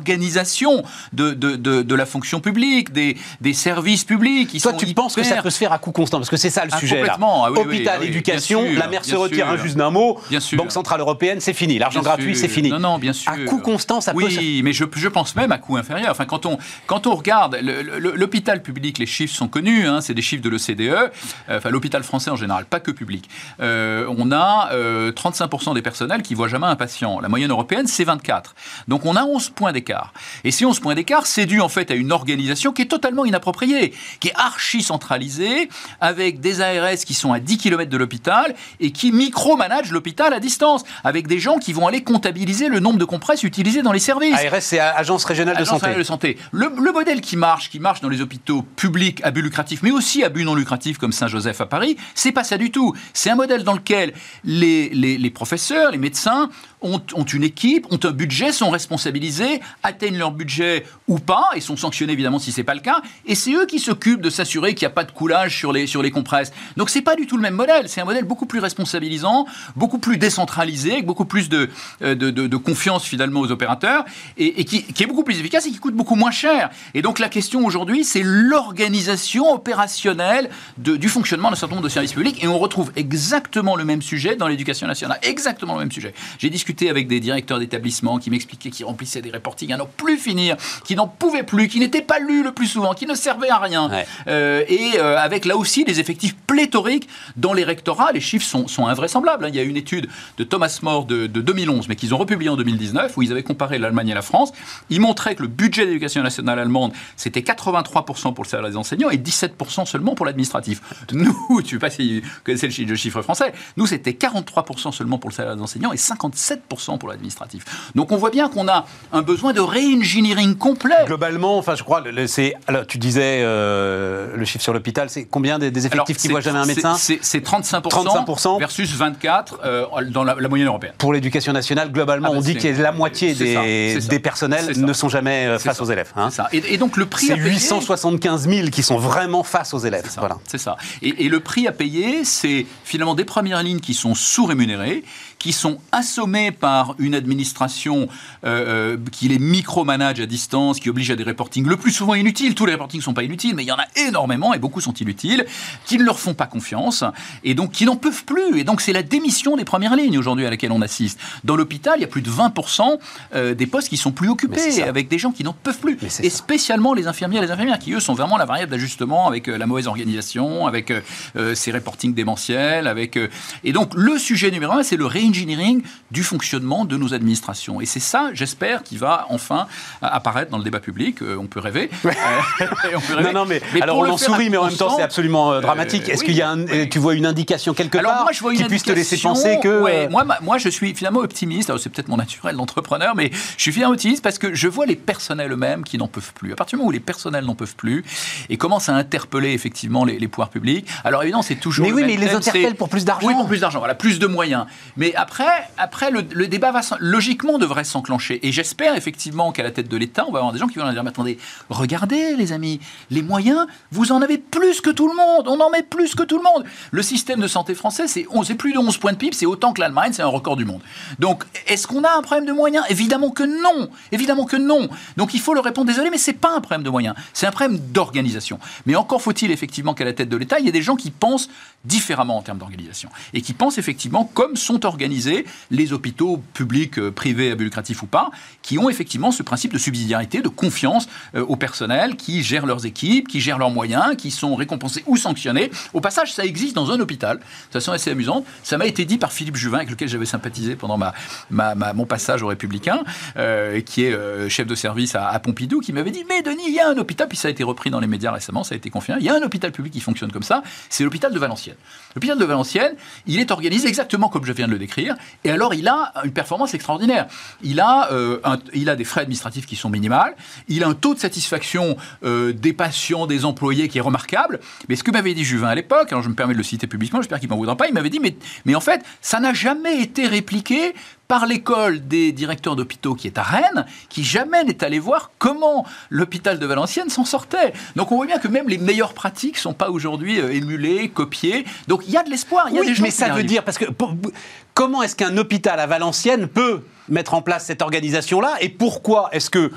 l'organisation de, de, de, de la fonction publique, des, des services publics. Toi, sont tu penses que ça peut se faire à coût constant Parce que c'est ça le Ah, sujet. Là. complètement. Ah oui, oui, Hôpital, ah oui, éducation, sûr, la mer se retire, hein, juste d'un mot. Bien sûr. Banque Centrale Européenne, c'est fini. L'argent gratuit, c'est fini. Non, non, bien sûr. À coût constant, ça peut se Oui, mais je, je pense même à coût inférieur. Enfin, quand on, quand on regarde l'hôpital public, les chiffres sont connus, hein, c'est des chiffres de l'OCDE, euh, enfin l'hôpital français en général, pas que public. Euh, on a euh, 35% des personnels qui voient jamais un patient. La moyenne européenne, c'est 24. Donc on a 11 points d'écart. Et ces 11 points d'écart, c'est dû en fait à une organisation qui est totalement inappropriée, qui est archi centralisée, avec des ARS qui sont à 10 km de l'hôpital et qui micromanagent l'hôpital à distance, avec des gens qui vont aller comptabiliser le nombre de compresses utilisées dans les services. ARS, c'est Agence Régionale de Santé. régionale de santé. Le, le modèle qui marche, qui marche dans les hôpitaux publics à but lucratif, mais aussi à but non lucratif comme Saint-Joseph à Paris, c'est pas ça du tout. C'est un modèle dans lequel les, les- les professeurs, les médecins ont, une équipe, ont un budget, sont responsabilisés, atteignent leur budget ou pas, et sont sanctionnés évidemment si c'est pas le cas. Et c'est eux qui s'occupent de s'assurer qu'il n'y a pas de coulage sur les, sur les compresses. Donc c'est pas du tout le même modèle. C'est un modèle beaucoup plus responsabilisant, beaucoup plus décentralisé, avec beaucoup plus de, euh, de, confiance finalement aux opérateurs, et, qui, qui est beaucoup plus efficace et qui coûte beaucoup moins cher. Et donc la question aujourd'hui, c'est l'organisation opérationnelle du fonctionnement d'un certain nombre de services publics. Et on retrouve exactement le même sujet dans l'éducation nationale. Exactement le même sujet. J'ai discuté avec des directeurs d'établissements qui m'expliquaient qu'ils remplissaient des reportings à n'en plus finir, qui n'en pouvaient plus, qui n'étaient pas lus le plus souvent, qui ne servaient à rien. Ouais. Euh, et euh, avec là aussi des effectifs pléthoriques dans les rectorats. Les chiffres sont, sont invraisemblables. hein. Il y a une étude de Thomas More de, de 2011, mais qu'ils ont republiée en 2019, 2019, où ils avaient comparé l'Allemagne et la France. Ils montraient que le budget d'éducation nationale allemande, c'était 83% pour le salaire des enseignants et 17% seulement pour l'administratif. Nous, tu sais pas si vous connaissez le chiffre français, nous, c'était 43% seulement pour le salaire des enseignants et 57% pour l'administratif. Donc on voit bien qu'on a un besoin de re-engineering complet. Globalement, enfin, je crois, c'est. Alors, tu disais euh, le chiffre sur l'hôpital, c'est combien des, effectifs qui voient jamais un médecin? C'est 35%, 35%, versus 24 euh, dans la, moyenne européenne. Pour l'éducation nationale, globalement, ah bah on dit que la moitié des, des, personnels ne sont jamais euh, face aux élèves. Hein. Et, donc le prix. C'est 875 000 qui sont vraiment face aux élèves. Voilà. C'est ça. Et, et le prix à payer, c'est finalement des premières lignes qui sont sous-rémunérées qui sont par une administration euh, euh, qui les micromanage à distance, qui oblige à des reportings le plus souvent inutiles. Tous les reportings ne sont pas inutiles, mais il y en a énormément et beaucoup sont inutiles, qui ne leur font pas confiance et donc qui n'en peuvent plus. Et donc c'est la démission des premières lignes aujourd'hui à laquelle on assiste. Dans l'hôpital, il y a plus de 20% euh, des postes qui sont plus occupés avec des gens qui n'en peuvent plus. Et spécialement les infirmières les infirmières qui eux sont vraiment la variable d'ajustement avec la mauvaise organisation, avec ces reportings démentiels, avec et donc le sujet numéro un, c'est le réunion engineering du fonctionnement de nos administrations. Et c'est ça, j'espère, qui va enfin apparaître dans le débat public. Euh, on peut rêver. on peut rêver. Non, non, mais, alors on en sourit, mais en même temps, c'est absolument euh, dramatique. Est-ce qu'il y a tu vois une indication quelque part moi, je vois une qui puisse te laisser penser que moi, moi, je suis finalement optimiste. C'est peut-être mon naturel d'entrepreneur, mais je suis finalement optimiste parce que je vois les personnels eux-mêmes qui n'en peuvent plus. À partir du moment où les personnels n'en peuvent plus et commencent à interpeller effectivement les, pouvoirs publics. Alors évidemment, c'est toujours. Mais oui, mais ils les interpellent pour plus d'argent. Oui, pour plus d'argent. Voilà, plus de moyens. Mais après, après le, débat va logiquement devrait s'enclencher. Et j'espère effectivement qu'à la tête de l'État, on va avoir des gens qui vont dire mais attendez, regardez les amis, les moyens, vous en avez plus que tout le monde. On en met plus que tout le monde. Le système de santé français, c'est plus de 11 points de PIB, c'est autant que l'Allemagne, c'est un record du monde. Donc, est-ce qu'on a un problème de moyens? Évidemment que non. Évidemment que non. Donc, il faut leur répondre désolé, mais c'est pas un problème de moyens, c'est un problème d'organisation. Mais encore faut-il effectivement qu'à la tête de l'État, il y ait des gens qui pensent différemment en termes d'organisation et qui pensent effectivement comme sont organisés les hôpitaux publics, euh, privés, à but lucratif ou pas, qui ont effectivement ce principe de subsidiarité, de confiance euh, au personnel, qui gèrent leurs équipes, qui gèrent leurs moyens, qui sont récompensés ou sanctionnés. Au passage, ça existe dans un hôpital, de façon assez amusante. Ça m'a été dit par Philippe Juvin, avec lequel j'avais sympathisé pendant mon passage aux Républicains, euh, qui est chef de service à, Pompidou, qui m'avait dit Mais Denis, il y a un hôpital, puis ça a été repris dans les médias récemment, ça a été confirmé, il y a un hôpital public qui fonctionne comme ça, c'est l'hôpital de Valenciennes. L'hôpital de Valenciennes, il est organisé exactement comme je viens de le décrire, et alors il a une performance extraordinaire. Il a, euh, il a des frais administratifs qui sont minimales, il a un taux de satisfaction euh, des patients, des employés qui est remarquable. Mais ce que m'avait dit Juvin à l'époque, alors je me permets de le citer publiquement, j'espère qu'il m'en voudra pas, il m'avait dit, mais, mais en fait, ça n'a jamais été répliqué par l'école des directeurs d'hôpitaux qui est à Rennes, qui jamais n'est allé voir comment l'hôpital de Valenciennes s'en sortait. Donc on voit bien que même les meilleures pratiques ne sont pas aujourd'hui euh, émulées, copiées. Donc il y a de l'espoir, il y a oui, des gens mais ça veut dire, parce que comment est-ce qu'un hôpital à Valenciennes peut mettre en place cette organisation-là Et pourquoi est-ce que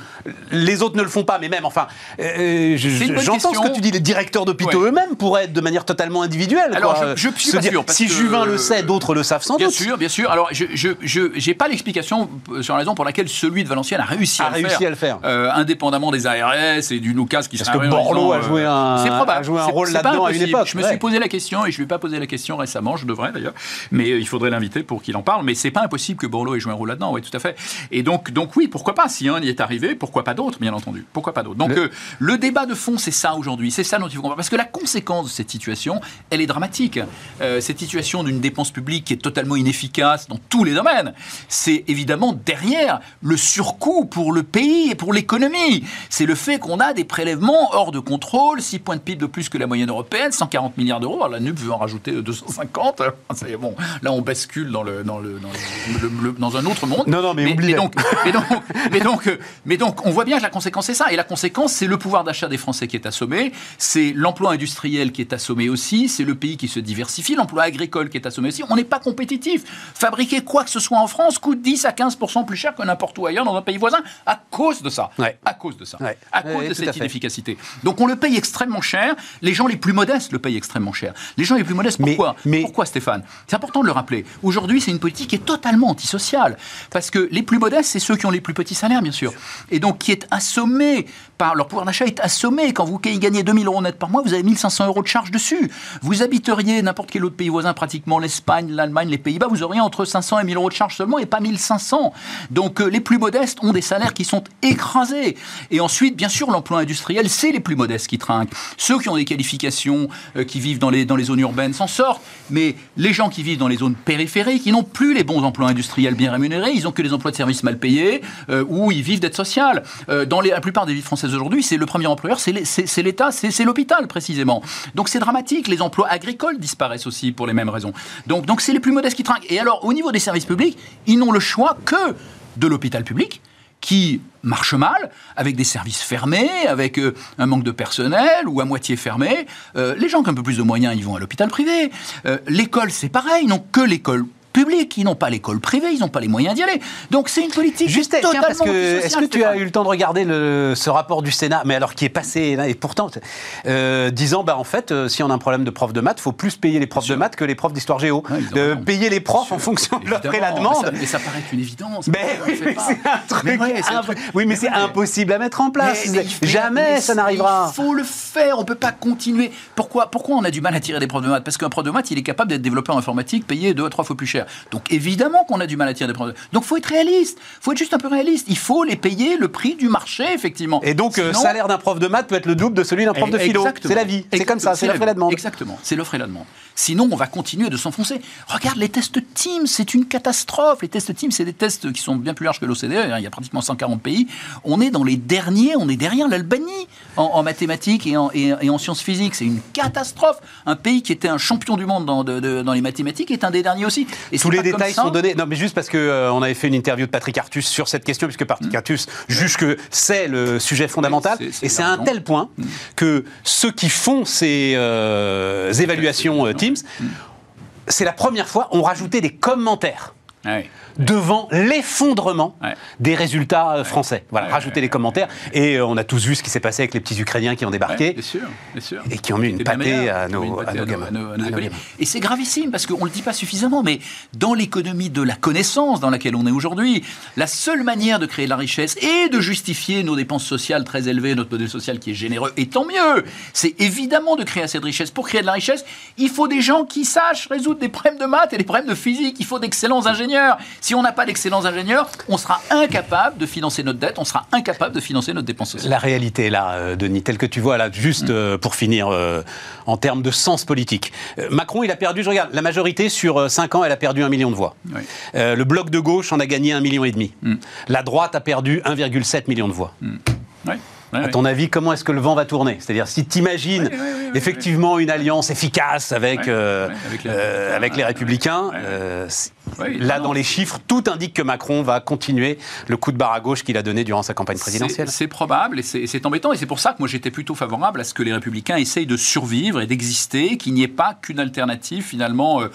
les autres ne le font pas Mais même, enfin, euh, j'entends ce que tu dis, les directeurs d'hôpitaux eux-mêmes pourraient être de manière totalement individuelle. Alors, je, je suis pas sûr. si Juvin le sait, d'autres le savent sans bien doute. Bien sûr, bien sûr. Alors, je n'ai pas l'explication sur la raison pour laquelle celui de Valenciennes a réussi, à, réussi faire, à le faire. Euh, indépendamment des ARS et du Lucas qui Parce que Borloo a joué un, a joué un rôle là-dedans à une époque. Je me suis posé la question et je ne lui ai pas posé la question récemment, je devrais d'ailleurs, mais il faudrait l'inviter pour qu'il en parle. Mais c'est pas impossible que Borloo ait joué un rôle là-dedans, oui, tout à fait. Et donc, donc oui, pourquoi pas Si un y est arrivé, pourquoi pas d'autres, bien entendu Pourquoi pas d'autres Donc le... Euh, le débat de fond, c'est ça aujourd'hui, c'est ça dont il faut comprendre. Parce que la conséquence de cette situation, elle est dramatique. Euh, cette situation d'une dépense publique qui est totalement inefficace dans tous les domaines, c'est évidemment derrière le surcoût pour le pays et pour l'économie. C'est le fait qu'on a des prélèvements hors de contrôle, 6 points de PIB de plus que la moyenne européenne, 140 milliards d'euros. Alors la NUP veut en rajouter 250. bon, là on bascule dans, le, dans, le, dans, un autre monde. Non, non, mais, mais, donc, mais, donc, mais, donc, mais donc, on voit bien que la conséquence c'est ça. Et la conséquence, c'est le pouvoir d'achat des Français qui est assommé, c'est l'emploi industriel qui est assommé aussi, c'est le pays qui se diversifie, l'emploi agricole qui est assommé aussi. On n'est pas compétitif. Fabriquer quoi que ce soit en France coûte 10 à 15% plus cher que n'importe où ailleurs dans un pays voisin à cause de ça. À cause de ça. À cause de cette inefficacité. Donc on le paye extrêmement cher. Les gens les plus modestes le payent extrêmement cher. Les gens les plus modestes, pourquoi? Pourquoi Stéphane? C'est important de le rappeler. Aujourd'hui, aujourd'hui, c'est une politique qui est totalement antisociale. Parce que les plus modestes, c'est ceux qui ont les plus petits salaires, bien sûr. Et donc, qui est assommé par leur pouvoir d'achat est assommé. Quand vous gagnez 2000 euros net par mois, vous avez 1500 euros de charges dessus. Vous habiteriez n'importe quel autre pays voisin, pratiquement l'Espagne, l'Allemagne, les Pays-Bas, vous auriez entre 500 et 1000 euros de charges seulement et pas 1500. Donc, euh, les plus modestes ont des salaires qui sont écrasés. Et ensuite, bien sûr, l'emploi industriel, c'est les plus modestes qui trinquent. Ceux qui ont des qualifications, euh, qui vivent dans les, dans les zones urbaines s'en sortent. Mais les gens qui vivent dans les zones périphériques, ils n'ont plus les bons emplois industriels bien rémunérés, ils ont que les emplois de services mal payés, euh, ou ils vivent d'aide sociale. Euh, dans la plupart des villes françaises aujourd'hui, c'est le premier employeur, c'est l'État, c'est l'hôpital précisément. Donc c'est dramatique. Les emplois agricoles disparaissent aussi pour les mêmes raisons. Donc donc c'est les plus modestes qui trinquent. Et alors au niveau des services publics, ils n'ont le choix que de l'hôpital public qui marche mal, avec des services fermés, avec euh, un manque de personnel ou à moitié fermé. Euh, les gens qui ont un peu plus de moyens, ils vont à l'hôpital privé. L'école, c'est pareil, n'ont que l'école publique, ils n'ont pas l'école privée, ils n'ont pas les moyens d'y aller. Donc c'est une politique Juste, totalement tiens, parce que est-ce que tu as eu le temps de regarder le- ce rapport du Sénat, mais alors qui est passé et pourtant euh, disant bah en fait euh, si on a un problème de prof de maths, faut plus payer les profs de maths que les profs d'histoire géo, Ouais, de raison. payer les profs en fonction de l'offre et la demande. Mais ça, mais ça paraît une évidence. Mais oui, c'est un truc, Mais ouais, c'est un imp- truc- oui, mais c'est ouais. impossible à mettre en place. Mais- mais- Jamais mais ça n'arrivera. Il faut le faire, on peut pas continuer. Pourquoi, pourquoi on a du mal à tirer des profs de maths? Parce qu'un prof de maths, il est capable d'être développeur informatique payé deux à trois fois plus cher. Donc évidemment qu'on a du mal à tirer des profs de maths. Donc faut être réaliste, faut être juste un peu réaliste. Il faut les payer le prix du marché, effectivement. Et donc, euh, salaire d'un prof de maths peut être le double de celui d'un prof de philo. C'est la vie. C'est comme ça, c'est l'offre et la demande. Exactement, c'est l'offre et la demande. Sinon, on va continuer de s'enfoncer. Regarde les tests Teams, c'est une catastrophe. Les tests Teams, c'est des tests qui sont bien plus larges que l'OCDE. hein. Il y a pratiquement 140 pays. On est dans les derniers, on est derrière l'Albanie en, en mathématiques et en, et- et en sciences physiques. C'est une catastrophe. Un pays qui était un champion du monde dans, de- de- dans les mathématiques est un des derniers aussi. Et Tous les détails sont donnés. Non, mais juste parce que euh, on avait fait une interview de Patrick Artus sur cette question, puisque Patrick Artus juge que c'est le sujet fondamental. et c'est à un tel point que ceux qui font ces euh, évaluations euh, Teams, c'est la première fois, ont rajouté des commentaires Ouais. Devant l'effondrement Ouais. des résultats euh, français. Voilà, Ouais, ouais, les commentaires. Et euh, on a tous vu ce qui s'est passé avec les petits Ukrainiens qui ont débarqué. bien sûr, bien sûr. Et qui ont mis une pâtée à nos- gamins. Et c'est gravissime parce qu'on ne le dit pas suffisamment, mais dans l'économie de la connaissance dans laquelle on est aujourd'hui, la seule manière de créer de la richesse et de justifier nos dépenses sociales très élevées, notre modèle social qui est généreux, et tant mieux, c'est évidemment de créer assez de richesse. Pour créer de la richesse, il faut des gens qui sachent résoudre des problèmes de maths et des problèmes de physique. Il faut d'excellents ingénieurs. Si on n'a pas d'excellents ingénieurs, on sera incapable de financer notre dette, on sera incapable de financer notre dépense sociale. La réalité, là, euh, Denis, telle que tu vois, là, juste euh, pour finir, euh, en termes de sens politique. Euh, Macron, il a perdu, je regarde, la majorité sur 5 ans, elle a perdu un million de voix. Oui. Euh, le bloc de gauche en a gagné un million et demi. La droite a perdu 1,7 million de voix. Ouais. Ouais, À ouais. ton avis, comment est-ce que le vent va tourner? C'est-à-dire, si tu imagines Ouais, effectivement une alliance efficace avec, euh, avec les euh, Républicains, avec les euh, là, non, dans les chiffres, tout indique que Macron va continuer le coup de barre à gauche qu'il a donné durant sa campagne présidentielle. C'est probable et c'est embêtant. Et c'est pour ça que moi j'étais plutôt favorable à ce que les Républicains essayent de survivre et d'exister, qu'il n'y ait pas qu'une alternative finalement. euh,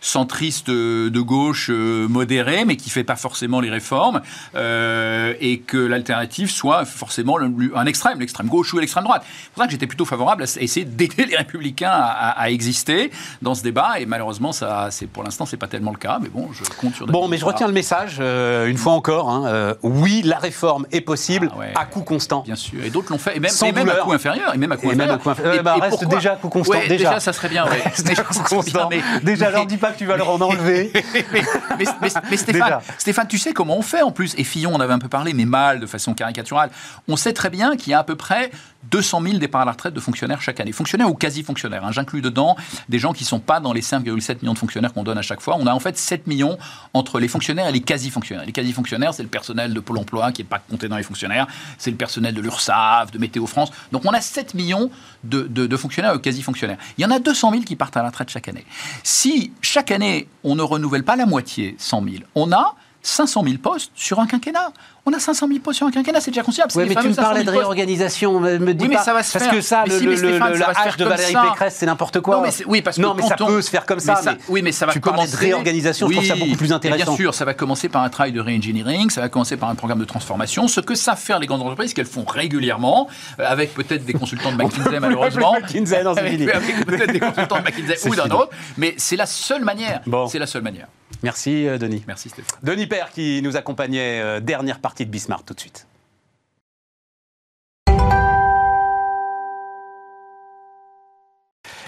centriste euh, de gauche euh, modérée, mais qui fait pas forcément les réformes, euh, et que l'alternative soit forcément un extrême, l'extrême gauche ou l'extrême droite. C'est pour ça que j'étais plutôt favorable à essayer d'aider les républicains à, exister dans ce débat, et malheureusement, ça, pour l'instant, c'est pas tellement le cas, mais bon, je compte sur. Bon, mais je retiens le message, euh, une fois encore. hein, euh, oui, la réforme est possible Ah ouais. à coût constant. Bien sûr. Et d'autres l'ont fait, et même, Sans et même à coût inférieur. Et même à coût Et inférieur. inférieur. Ouais, bah, reste déjà à coût constant, Ouais, déjà. ça serait bien. Ouais. Reste Mais- à coût ça serait constant. bien, mais- Déjà, leur dis pas que tu vas leur en enlever. mais, mais- mais- mais Stéphane, Déjà. Stéphane, tu sais comment on fait en plus Et Fillon, on avait un peu parlé, mais mal, de façon caricaturale. On sait très bien qu'il y a à peu près 200 000 départs à la retraite de fonctionnaires chaque année. Fonctionnaires ou quasi-fonctionnaires. hein. J'inclus dedans des gens qui ne sont pas dans les 5,7 millions de fonctionnaires qu'on donne à chaque fois. On a en fait 7 millions entre les fonctionnaires et les quasi-fonctionnaires. Les quasi-fonctionnaires, c'est le personnel de Pôle emploi qui n'est pas compté dans les fonctionnaires. C'est le personnel de l'URSSAF, de Météo France. Donc on a 7 millions de fonctionnaires ou quasi-fonctionnaires. Il y en a 200 000 qui partent à la retraite chaque année. Si chaque année, on ne renouvelle pas la moitié, 100 000, on a 500 000 postes sur un quinquennat. On a 500 000 postes sur un quinquennat, c'est déjà considérable. C'est Oui, mais tu me 500 000 parlais de réorganisation, me, dis Oui, mais pas. ça va se parce faire. que ça, Mais le, si, mais le- Stéphane, le- ça la hache de Valérie ça. Pécresse, c'est n'importe quoi. Non, mais oui, parce que non, mais ça on- peut se faire comme ça. Mais ça- oui, mais ça va tu parlais de commencer- réorganisation, je trouve ça Oui, beaucoup plus intéressant. Bien sûr, ça va commencer par un travail de re-engineering, ça va commencer par un programme de transformation. Ce que savent faire les grandes entreprises, qu'elles font régulièrement, euh, avec peut-être des consultants de McKinsey, malheureusement. McKinsey, avec, peut-être des consultants de McKinsey ou d'un autre. Mais c'est la seule manière. C'est la seule manière. Merci euh, Denis. Merci Stéphane. Denis Père qui nous accompagnait, euh, dernière partie de Bismarck tout de suite.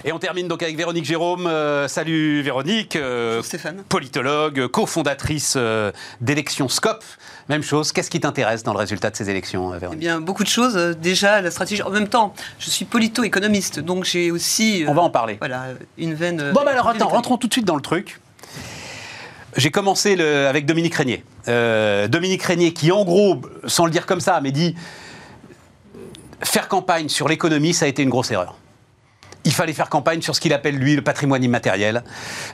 Et on termine donc avec Véronique Jérôme. Euh, salut Véronique, euh, Stéphane. politologue, cofondatrice euh, d'élections Scope. Même chose, qu'est-ce qui t'intéresse dans le résultat de ces élections, euh, Eh Véronique bien, beaucoup de choses. Déjà, la stratégie. En même temps, je suis polito-économiste, donc j'ai aussi. On va en parler. Voilà, une veine. Bon, bah alors attends, rentrons tout de suite dans le truc. J'ai commencé avec Dominique Régnier. Euh, Dominique Régnier qui, en gros, sans le dire comme ça, mais dit faire campagne sur l'économie, ça a été une grosse erreur. Il fallait faire campagne sur ce qu'il appelle, lui, le patrimoine immatériel,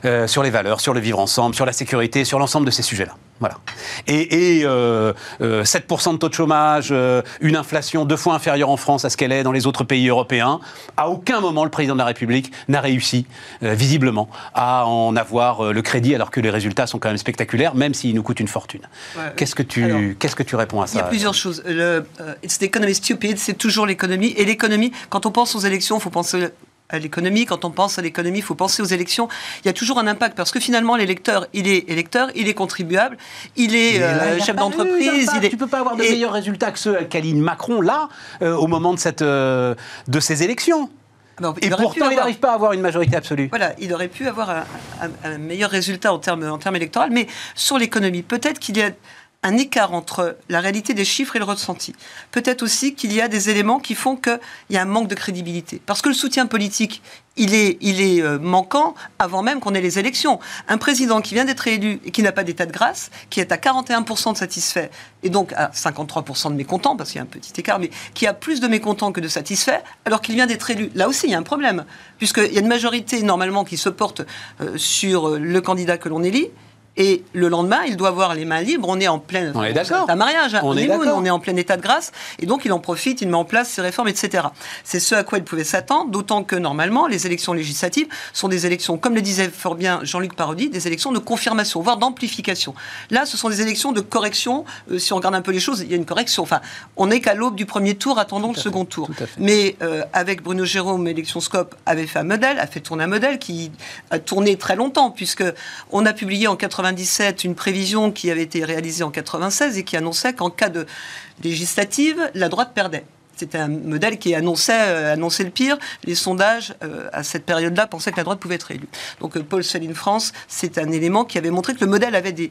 euh, sur les valeurs, sur le vivre ensemble, sur la sécurité, sur l'ensemble de ces sujets-là. Voilà. Et, et, euh, euh, 7% de taux de chômage, euh, une inflation deux fois inférieure en France à ce qu'elle est dans les autres pays européens. À aucun moment, le président de la République n'a réussi, visiblement, à en avoir le crédit, alors que les résultats sont quand même spectaculaires, même s'ils nous coûtent une fortune. Ouais, Qu'est-ce que tu, alors, qu'est-ce que tu réponds à ça Il y a plusieurs choses. Le, it's the economy stupid, c'est toujours l'économie. Et l'économie, quand on pense aux élections, il faut penser à l'économie. Quand on pense à l'économie, il faut penser aux élections. Il y a toujours un impact parce que finalement, l'électeur, il est électeur, il est contribuable, il est là, euh, il chef d'entreprise. est- Tu peux pas avoir de Et- meilleurs résultats que ceux qu'aligne Macron là, euh, au moment de, cette, euh, de ces élections. Ben, Et pourtant, il n'arrive pas à avoir une majorité absolue. Voilà, il aurait pu avoir un, un- un meilleur résultat en termes, en termes électoraux, mais sur l'économie, peut-être qu'il y a un écart entre la réalité des chiffres et le ressenti. Peut-être aussi qu'il y a des éléments qui font qu'il y a un manque de crédibilité. Parce que le soutien politique, il est, il est euh, manquant avant même qu'on ait les élections. Un président qui vient d'être élu et qui n'a pas d'état de grâce, qui est à 41% de satisfaits, et donc à 53% de mécontents, parce qu'il y a un petit écart, mais qui a plus de mécontents que de satisfaits, alors qu'il vient d'être élu. Là aussi, il y a un problème, puisqu'il y a une majorité normalement qui se porte euh, sur euh, le candidat que l'on élit. Et le lendemain, il doit avoir les mains libres. On est en plein On est d'accord. un mariage, un On est on est en plein état de grâce, et donc il en profite, il met en place ses réformes, etc. C'est ce à quoi il pouvait s'attendre, d'autant que normalement, les élections législatives sont des élections, comme le disait fort bien Jean-Luc Parodi, des élections de confirmation, voire d'amplification. Là, ce sont des élections de correction. Euh, si on regarde un peu les choses, il y a une correction. Enfin, on n'est qu'à l'aube du premier tour, attendons le second tour. Mais euh, avec Bruno Jérôme, Élection Scope avait fait un modèle, a fait tourner un modèle qui a tourné très longtemps, puisque on a publié en 97 une prévision qui avait été réalisée en 96 et qui annonçait qu'en cas de législative, la droite perdait. C'était un modèle qui annonçait, euh, annonçait le pire. Les sondages, euh, à cette période-là, pensaient que la droite pouvait être élue. Donc, euh, Paul Céline France, c'est un élément qui avait montré que le modèle avait des,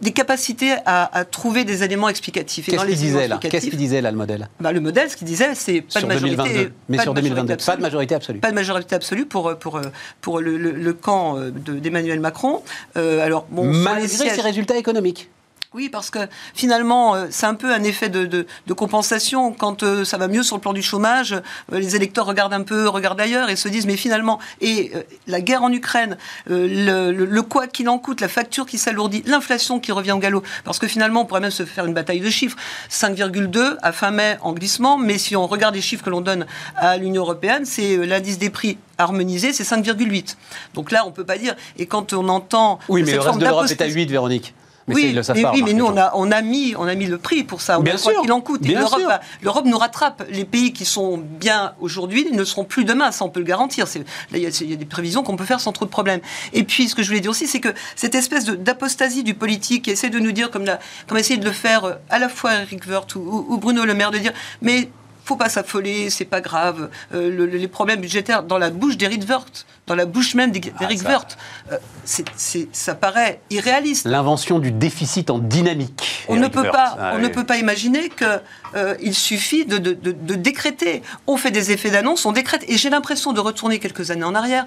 des capacités à, à trouver des éléments explicatifs. Qu'est-ce qu'il disait là? Explicatifs, Qu'est-ce qu'il disait là, le modèle? bah, le modèle, ce qu'il disait, c'est pas Sur de majorité. 2022. Mais pas sur de majorité 2022, pas de majorité absolue. Pas de majorité absolue pour, pour, pour le, le- le camp euh, de- d'Emmanuel Macron. Euh, alors, bon, Malgré ses résultats économiques. Oui, parce que finalement, euh, c'est un peu un effet de, de- de compensation. Quand euh, ça va mieux sur le plan du chômage, euh, les électeurs regardent un peu, regardent ailleurs et se disent, mais finalement, et euh, la guerre en Ukraine, euh, le, le- le quoi qu'il en coûte, la facture qui s'alourdit, l'inflation qui revient au galop, parce que finalement, on pourrait même se faire une bataille de chiffres. 5,2 à fin mai en glissement, mais si on regarde les chiffres que l'on donne à l'Union européenne, c'est l'indice des prix harmonisé, c'est 5,8. Donc là, on peut pas dire. Et quand on entend Oui, mais le reste de l'Europe est à d'apostasie- 8, Véronique. Mais oui, le mais, oui, nous, on a, on, a mis, on a mis le prix pour ça. On Bien sûr, qu'il en coûte. L'Europe nous rattrape. Les pays qui sont bien aujourd'hui ne seront plus demain, ça on peut le garantir. Il y, a, il y a des prévisions qu'on peut faire sans trop de problèmes. Et puis, ce que je voulais dire aussi, c'est que cette espèce d'apostasie du politique qui essaie de nous dire, comme, la, comme essayer de le faire euh, à la fois Eric Woerth ou- ou Bruno Le Maire, de dire, mais faut pas s'affoler, c'est pas grave. Euh, le- le- les problèmes budgétaires dans la bouche d'Eric Woerth, dans la bouche même d'Eric Ah, ça. Woerth, euh, ça paraît irréaliste. L'invention du déficit en dynamique. On ne peut pas, Ah on oui. ne peut pas imaginer que euh, il suffit de, de- de- de décréter. On fait des effets d'annonce, on décrète. Et j'ai l'impression de retourner quelques années en arrière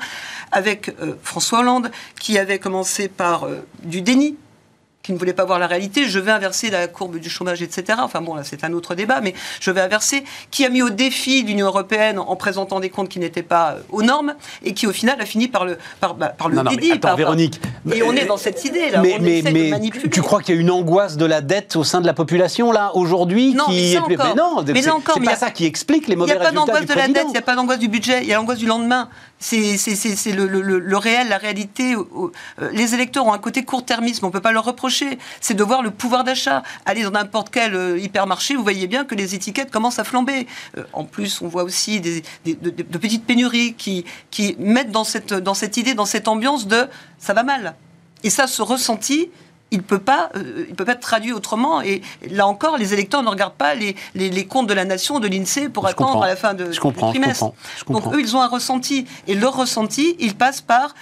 avec François Hollande, qui avait commencé par du déni qui ne voulait pas voir la réalité, je vais inverser la courbe du chômage, etc. Enfin bon, là c'est un autre débat, mais je vais inverser, qui a mis au défi l'Union européenne en présentant des comptes qui n'étaient pas euh, aux normes, et qui au final a fini par le, par, bah, par le Non, non, mais attends, par- Véronique. Et on est dans cette idée là, Mais, on mais, essaie mais de manipuler. tu crois qu'il y a une angoisse de la dette au sein de la population là aujourd'hui Non, qui mais ça est plus- encore. non, Mais c'est pas a- ça qui explique les Il mauvais n'y a pas résultats d'angoisse de la dette, il n'y a pas d'angoisse du budget, il y a l'angoisse du lendemain. C'est le, le- le- réel, la réalité. Euh, Les électeurs ont un côté court-termisme, on ne peut pas leur reprocher. C'est de voir le pouvoir d'achat. Aller dans n'importe quel euh, hypermarché, vous voyez bien que les étiquettes commencent à flamber. Euh, En plus, on voit aussi des, des- de, petites pénuries qui, qui mettent dans cette, dans cette idée, dans cette ambiance de ça va mal. Et ça, ce ressenti, il ne peut, pas, euh, il peut pas être traduit autrement. Et là encore, les électeurs ne regardent pas les, les, les comptes de la nation, de l'INSEE, pour Je attendre comprends. à la fin de, Je comprends, du je trimestre. comprends, je comprends. Donc eux, ils ont un ressenti. Et leur ressenti, il passe par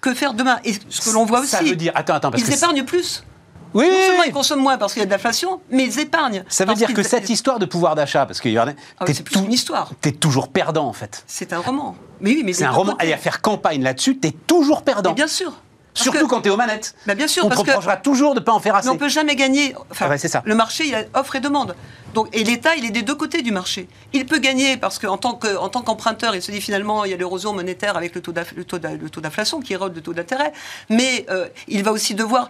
que faire demain. Et ce que l'on voit aussi, Ça veut dire. Attends, attends, parce ils que. épargnent plus. Oui, Non seulement ils consomment moins parce qu'il y a de l'inflation, mais ils épargnent. Ça veut dire que cette histoire de pouvoir d'achat, parce qu'il y en a. Ah oui, c'est plus une histoire. T'es toujours perdant, en fait. C'est un roman. Mais oui, mais C'est un roman. Et à faire campagne là-dessus, t'es toujours perdant. Mais bien sûr. Surtout que- quand t'es aux manettes. Bah, bien sûr, On te parce que- reprochera toujours de pas en faire assez. Mais on peut jamais gagner. Enfin, ouais, ça. Le marché, il a offre et demande. Donc, et l'État, il est des deux côtés du marché. Il peut gagner parce qu'en tant qu'emprunteur, il se dit finalement, il y a l'érosion monétaire avec le taux d'inflation qui érode le taux d'intérêt. Mais euh, il va aussi devoir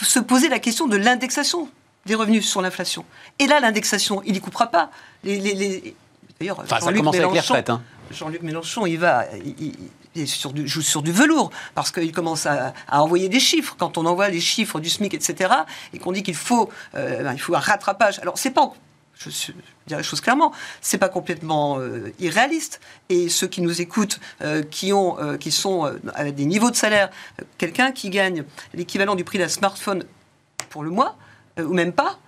se poser la question de l'indexation des revenus sur l'inflation. Et là, l'indexation, il n'y coupera pas. Les, les- les- D'ailleurs, Enfin, ça commence avec les retraites. Hein. Jean-Luc Mélenchon, il va, il, joue sur du velours parce qu'il commence à, envoyer des chiffres. Quand on envoie les chiffres du SMIC, etc., et qu'on dit qu'il faut, euh, ben, faut un rattrapage. Alors c'est pas, je, dirais les choses clairement, c'est pas complètement euh, irréaliste. Et ceux qui nous écoutent, euh, qui qui sont à des niveaux de salaire, quelqu'un qui gagne l'équivalent du prix d'un smartphone pour le mois, ou même pas.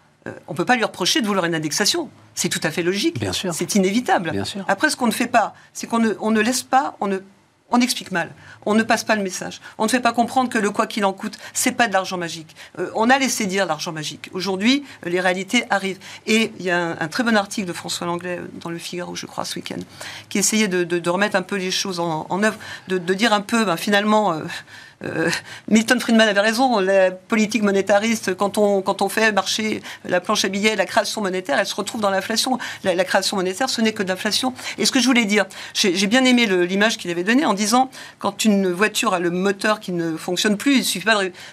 on peut pas lui reprocher de vouloir une indexation. C'est tout à fait logique. Bien sûr. C'est inévitable. Bien sûr. Après, ce qu'on ne fait pas, c'est qu'on ne, on ne laisse pas, on ne, on explique mal, on ne passe pas le message, on ne fait pas comprendre que le quoi qu'il en coûte, c'est pas de l'argent magique. Euh, on a laissé dire l'argent magique. Aujourd'hui, euh, les réalités arrivent. Et il y a un, un très bon article de François Langlais euh, dans Le Figaro, je crois, ce week-end, qui essayait de, de- de remettre un peu les choses en, en œuvre, de, de dire un peu, ben, finalement. euh, euh, Milton Friedman avait raison, la politique monétariste, quand on, fait marcher la planche à billets, la création monétaire, elle se retrouve dans l'inflation. La, création monétaire, ce n'est que de l'inflation. Et ce que je voulais dire, j'ai bien aimé l'image qu'il avait donnée en disant, quand une voiture a le moteur qui ne fonctionne plus, il suffit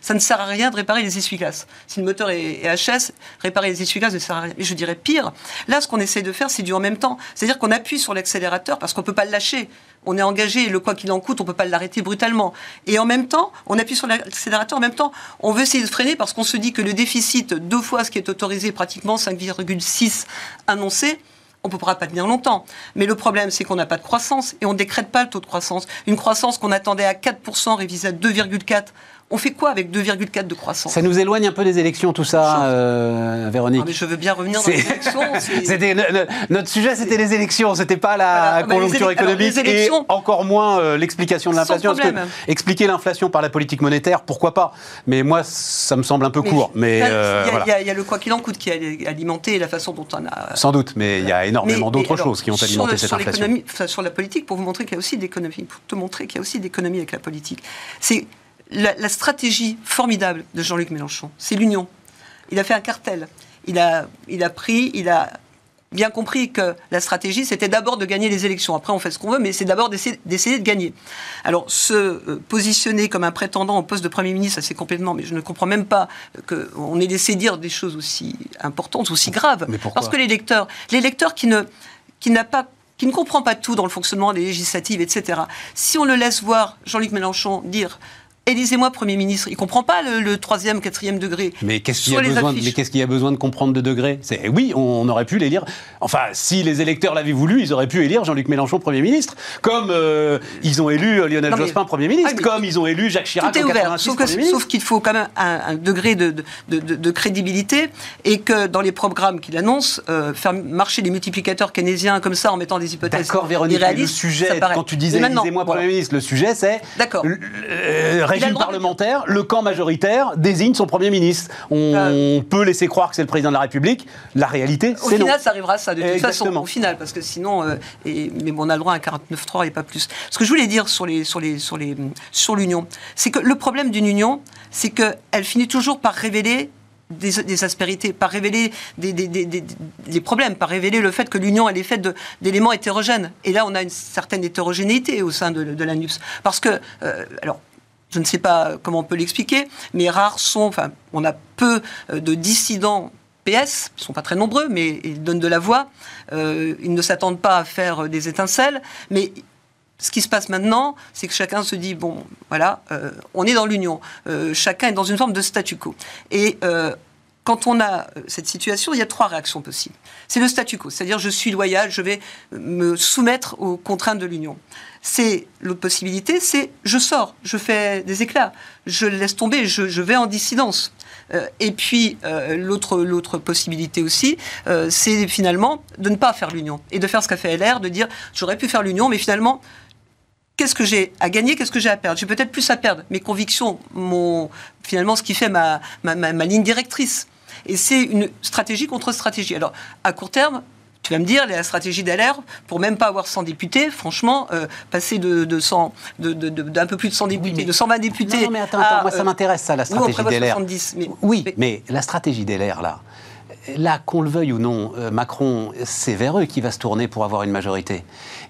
ça ne sert à rien de réparer les essuie-glaces. Si le moteur est, est HS, réparer les essuie-glaces ne sert à rien. Et je dirais pire, là, ce qu'on essaie de faire, c'est du en même temps. C'est-à-dire qu'on appuie sur l'accélérateur parce qu'on peut pas le lâcher. On est engagé, le quoi qu'il en coûte, on peut pas l'arrêter brutalement. Et en même temps, on appuie sur l'accélérateur. En même temps, on veut essayer de freiner parce qu'on se dit que le déficit, deux fois ce qui est autorisé, pratiquement 5,6 annoncé, on ne pourra pas tenir longtemps. Mais le problème, c'est qu'on n'a pas de croissance et on ne décrète pas le taux de croissance. Une croissance qu'on attendait à 4%, révisée à 2,4%. On fait quoi avec 2,4 de croissance? Ça nous éloigne un peu des élections, tout ça, euh, Véronique. Ah, mais Je veux bien revenir dans les élections. C'était no- no- notre sujet, c'était les élections, c'était pas la Voilà. Ah bah, conjoncture économique et encore moins euh, l'explication de l'inflation. expliquer l'inflation par la politique monétaire, pourquoi pas? Mais moi, ça me semble un peu court. Mais il y a- euh, il y voilà. il y a- il y a le quoi qu'il en coûte qui a alimenté la façon dont on a sans doute, mais il y a énormément d'autres choses qui ont alimenté cette sur inflation. enfin, sur la politique, pour vous montrer qu'il y a aussi d'économie, pour te montrer qu'il y a aussi d'économie avec la politique. C'est la, la stratégie formidable de Jean-Luc Mélenchon. C'est l'union. Il a fait un cartel. Il a, il a pris, il a bien compris que la stratégie, c'était d'abord de gagner les élections. Après, on fait ce qu'on veut, mais c'est d'abord d'essayer de gagner. Alors, se euh, positionner comme un prétendant au poste de Premier ministre, ça c'est complètement... Mais je ne comprends même pas qu'on ait laissé dire des choses aussi importantes, aussi graves. Mais pourquoi? Parce que les lecteurs qui ne, qui n'a pas qui ne comprend pas tout dans le fonctionnement des législatives, etc. Si on le laisse voir Jean-Luc Mélenchon dire Élisez-moi Premier ministre, il comprend pas le, le troisième, quatrième degré. Mais qu'est-ce qu'il y, a besoin de- y a besoin comprendre de degré C'est Oui, on, on aurait pu l'élire. Enfin, si les électeurs l'avaient voulu, ils auraient pu élire Jean-Luc Mélenchon Premier ministre, comme euh, ils ont élu Lionel Non, mais- Jospin Premier ministre, Ah, comme ils ont élu Jacques Chirac Tout est en ouvert, 86 sauf, qu'il faut quand même un, un degré de, de- de- de crédibilité et que dans les programmes qu'il annonce, euh, faire marcher les multiplicateurs keynésiens comme ça en mettant des hypothèses D'accord, Véronique, le sujet, quand tu disais élisez-moi voilà. Premier ministre, le sujet c'est D'accord. Régime parlementaire, le camp majoritaire désigne son Premier ministre. On peut laisser croire que c'est le président de la République, la réalité Au c'est non. final, ça arrivera ça, de toute Exactement. façon, au final, parce que sinon, euh, et, mais bon, on a le droit à un 49.3 et pas plus. Ce que je voulais dire sur les, sur les, sur les, sur l'union, c'est que le problème d'une union, c'est qu'elle finit toujours par révéler des, des aspérités, par révéler des, des, des- problèmes, par révéler le fait que l'union, elle est faite d'éléments hétérogènes. Et là, on a une certaine hétérogénéité au sein de, de l'ANUPS. Parce que, euh, alors, je ne sais pas comment on peut l'expliquer, mais rares sont, enfin, on a peu euh, de dissidents PS, ils ne sont pas très nombreux, mais ils donnent de la voix. Euh, ils ne s'attendent pas à faire euh, des étincelles, mais ce qui se passe maintenant, c'est que chacun se dit bon, voilà, on est dans l'union, chacun est dans une forme de statu quo. Et quand on a cette situation, il y a trois réactions possibles. C'est le statu quo, c'est-à-dire je suis loyal, je vais me soumettre aux contraintes de l'Union. C'est l'autre possibilité, c'est je sors, je fais des éclats, je laisse tomber, je, vais en dissidence. Euh, et puis euh, l'autre l'autre possibilité aussi, euh, c'est finalement de ne pas faire l'union et de faire ce qu'a fait LR, de dire j'aurais pu faire l'union, mais finalement qu'est-ce que j'ai à gagner, qu'est-ce que j'ai à perdre? J'ai peut-être plus à perdre. Mes convictions, mon, finalement, ce qui fait ma, ma, ma ligne directrice. Et c'est une stratégie contre stratégie. Alors, à court terme, tu vas me dire, la stratégie d'LR, pour même pas avoir 100 députés, franchement, euh, passer de, de 100, de, de, d'un peu plus de 100 députés, mais- de 120 députés. Non, non, mais attends, à, attends, moi ça euh, m'intéresse ça, la on stratégie. 70, mais- oui, mais- la stratégie des LR, là, là, qu'on le veuille ou non, euh, Macron, c'est vers eux qu'il va se tourner pour avoir une majorité.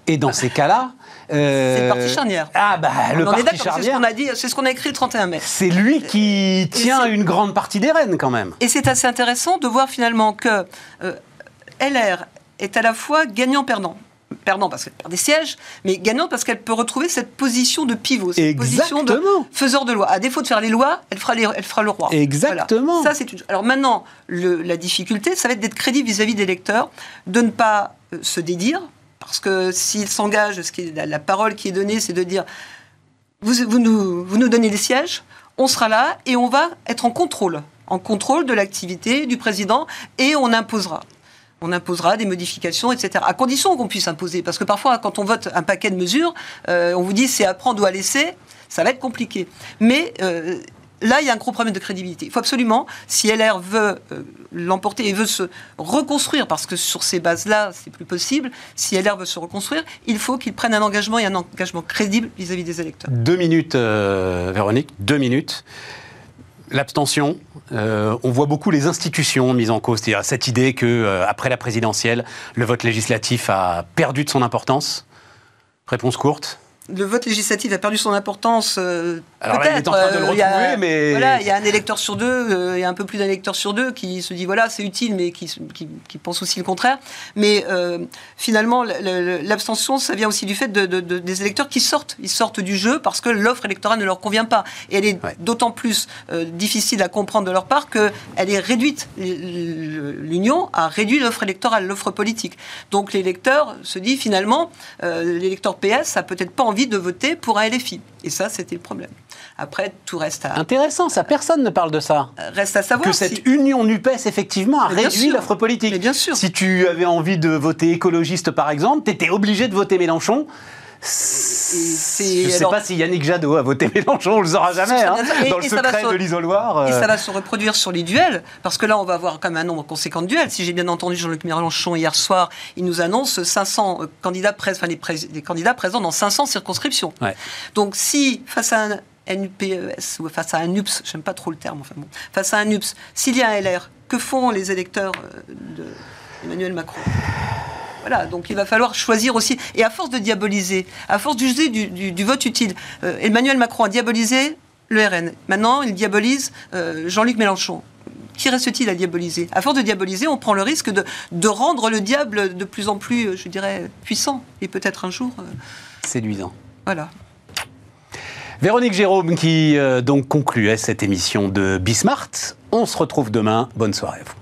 Et dans ces cas-là. euh, C'est le parti charnière. Ah, bah, le on parti d'accord, c'est ce charnière. qu'on a dit, c'est ce qu'on a écrit le 31 mai. C'est lui qui tient une grande partie des rênes, quand même. Et c'est assez intéressant de voir finalement que euh, LR est à la fois gagnant-perdant. Perdant parce qu'elle perd des sièges, mais gagnante parce qu'elle peut retrouver cette position de pivot, cette position de faiseur de loi. À défaut de faire les lois, elle fera, les- elle fera le roi. Exactement. Voilà. Ça, c'est une... Alors maintenant, le- la difficulté, ça va être d'être crédible vis-à-vis des lecteurs, de ne pas euh, se dédire, parce que s'ils s'engagent, ce qui est la, la parole qui est donnée, c'est de dire vous, vous nous, vous nous donnez des sièges, on sera là et on va être en contrôle, en contrôle de l'activité du président et on imposera. On imposera des modifications, etc. À condition qu'on puisse imposer. Parce que parfois, quand on vote un paquet de mesures, euh, on vous dit c'est à prendre ou à laisser, ça va être compliqué. Mais euh, là, il y a un gros problème de crédibilité. Il faut absolument, si LR veut euh, l'emporter et veut se reconstruire, parce que sur ces bases-là, c'est plus possible, si LR veut se reconstruire, il faut qu'il prenne un engagement et un engagement crédible vis-à-vis des électeurs. Deux minutes, Véronique, deux minutes. L'abstention, euh, on voit beaucoup les institutions mises en cause, c'est-à-dire cette idée que euh, après la présidentielle, le vote législatif a perdu de son importance. Réponse courte. Le vote législatif a perdu son importance. euh, Alors là, il est peut-être, en train de le euh, il y a- retrouver, mais- Voilà, il y a un électeur sur deux, euh, il y a un peu plus d'un électeur sur deux qui se dit voilà, c'est utile, mais qui, qui, qui pense aussi le contraire. Mais euh, finalement, le- le- l'abstention, ça vient aussi du fait de, de- de- des électeurs qui sortent. Ils sortent du jeu parce que l'offre électorale ne leur convient pas. Et elle est Ouais. d'autant plus euh, difficile à comprendre de leur part qu'elle est réduite. L'Union a réduit l'offre électorale, l'offre politique. Donc l'électeur se dit finalement, l'électeur PS a peut-être pas envie de voter pour un LFI. Et ça, c'était le problème. Après, tout reste à, Intéressant, ça, personne ne parle de ça. reste à savoir. Que si- cette union NUPES, effectivement, a réduit l'offre politique. Mais bien sûr. Si tu avais envie de voter écologiste, par exemple, tu étais obligé de voter Mélenchon. Je ne sais alors- pas si Yannick Jadot a voté Mélenchon, on le saura jamais. hein. Et- dans le et secret se- de l'isoloir. Et euh, ça va se reproduire sur les duels, parce que là, on va avoir quand même un nombre conséquent de duels. Si j'ai bien entendu Jean-Luc Mélenchon hier soir, il nous annonce 500 euh, candidats, prés- enfin, les, candidats présents dans 500 circonscriptions. Ouais. Donc, si face à un NUPES ou face à un NUPS, j'aime pas trop le terme, enfin bon, face à un NUPS, s'il y a un LR, que font les électeurs euh, de Emmanuel Macron? Voilà, donc il va falloir choisir aussi. Et à force de diaboliser, à force d'user du, du- du vote utile, euh, Emmanuel Macron a diabolisé le RN. Maintenant, il diabolise euh, Jean-Luc Mélenchon. Qui reste-t-il à diaboliser? À force de diaboliser, on prend le risque de, de rendre le diable de plus en plus, euh, je dirais, puissant. Et peut-être un jour, euh, Séduisant. voilà. Véronique Jérôme qui donc concluait cette émission de Bismart. On se retrouve demain. Bonne soirée à vous.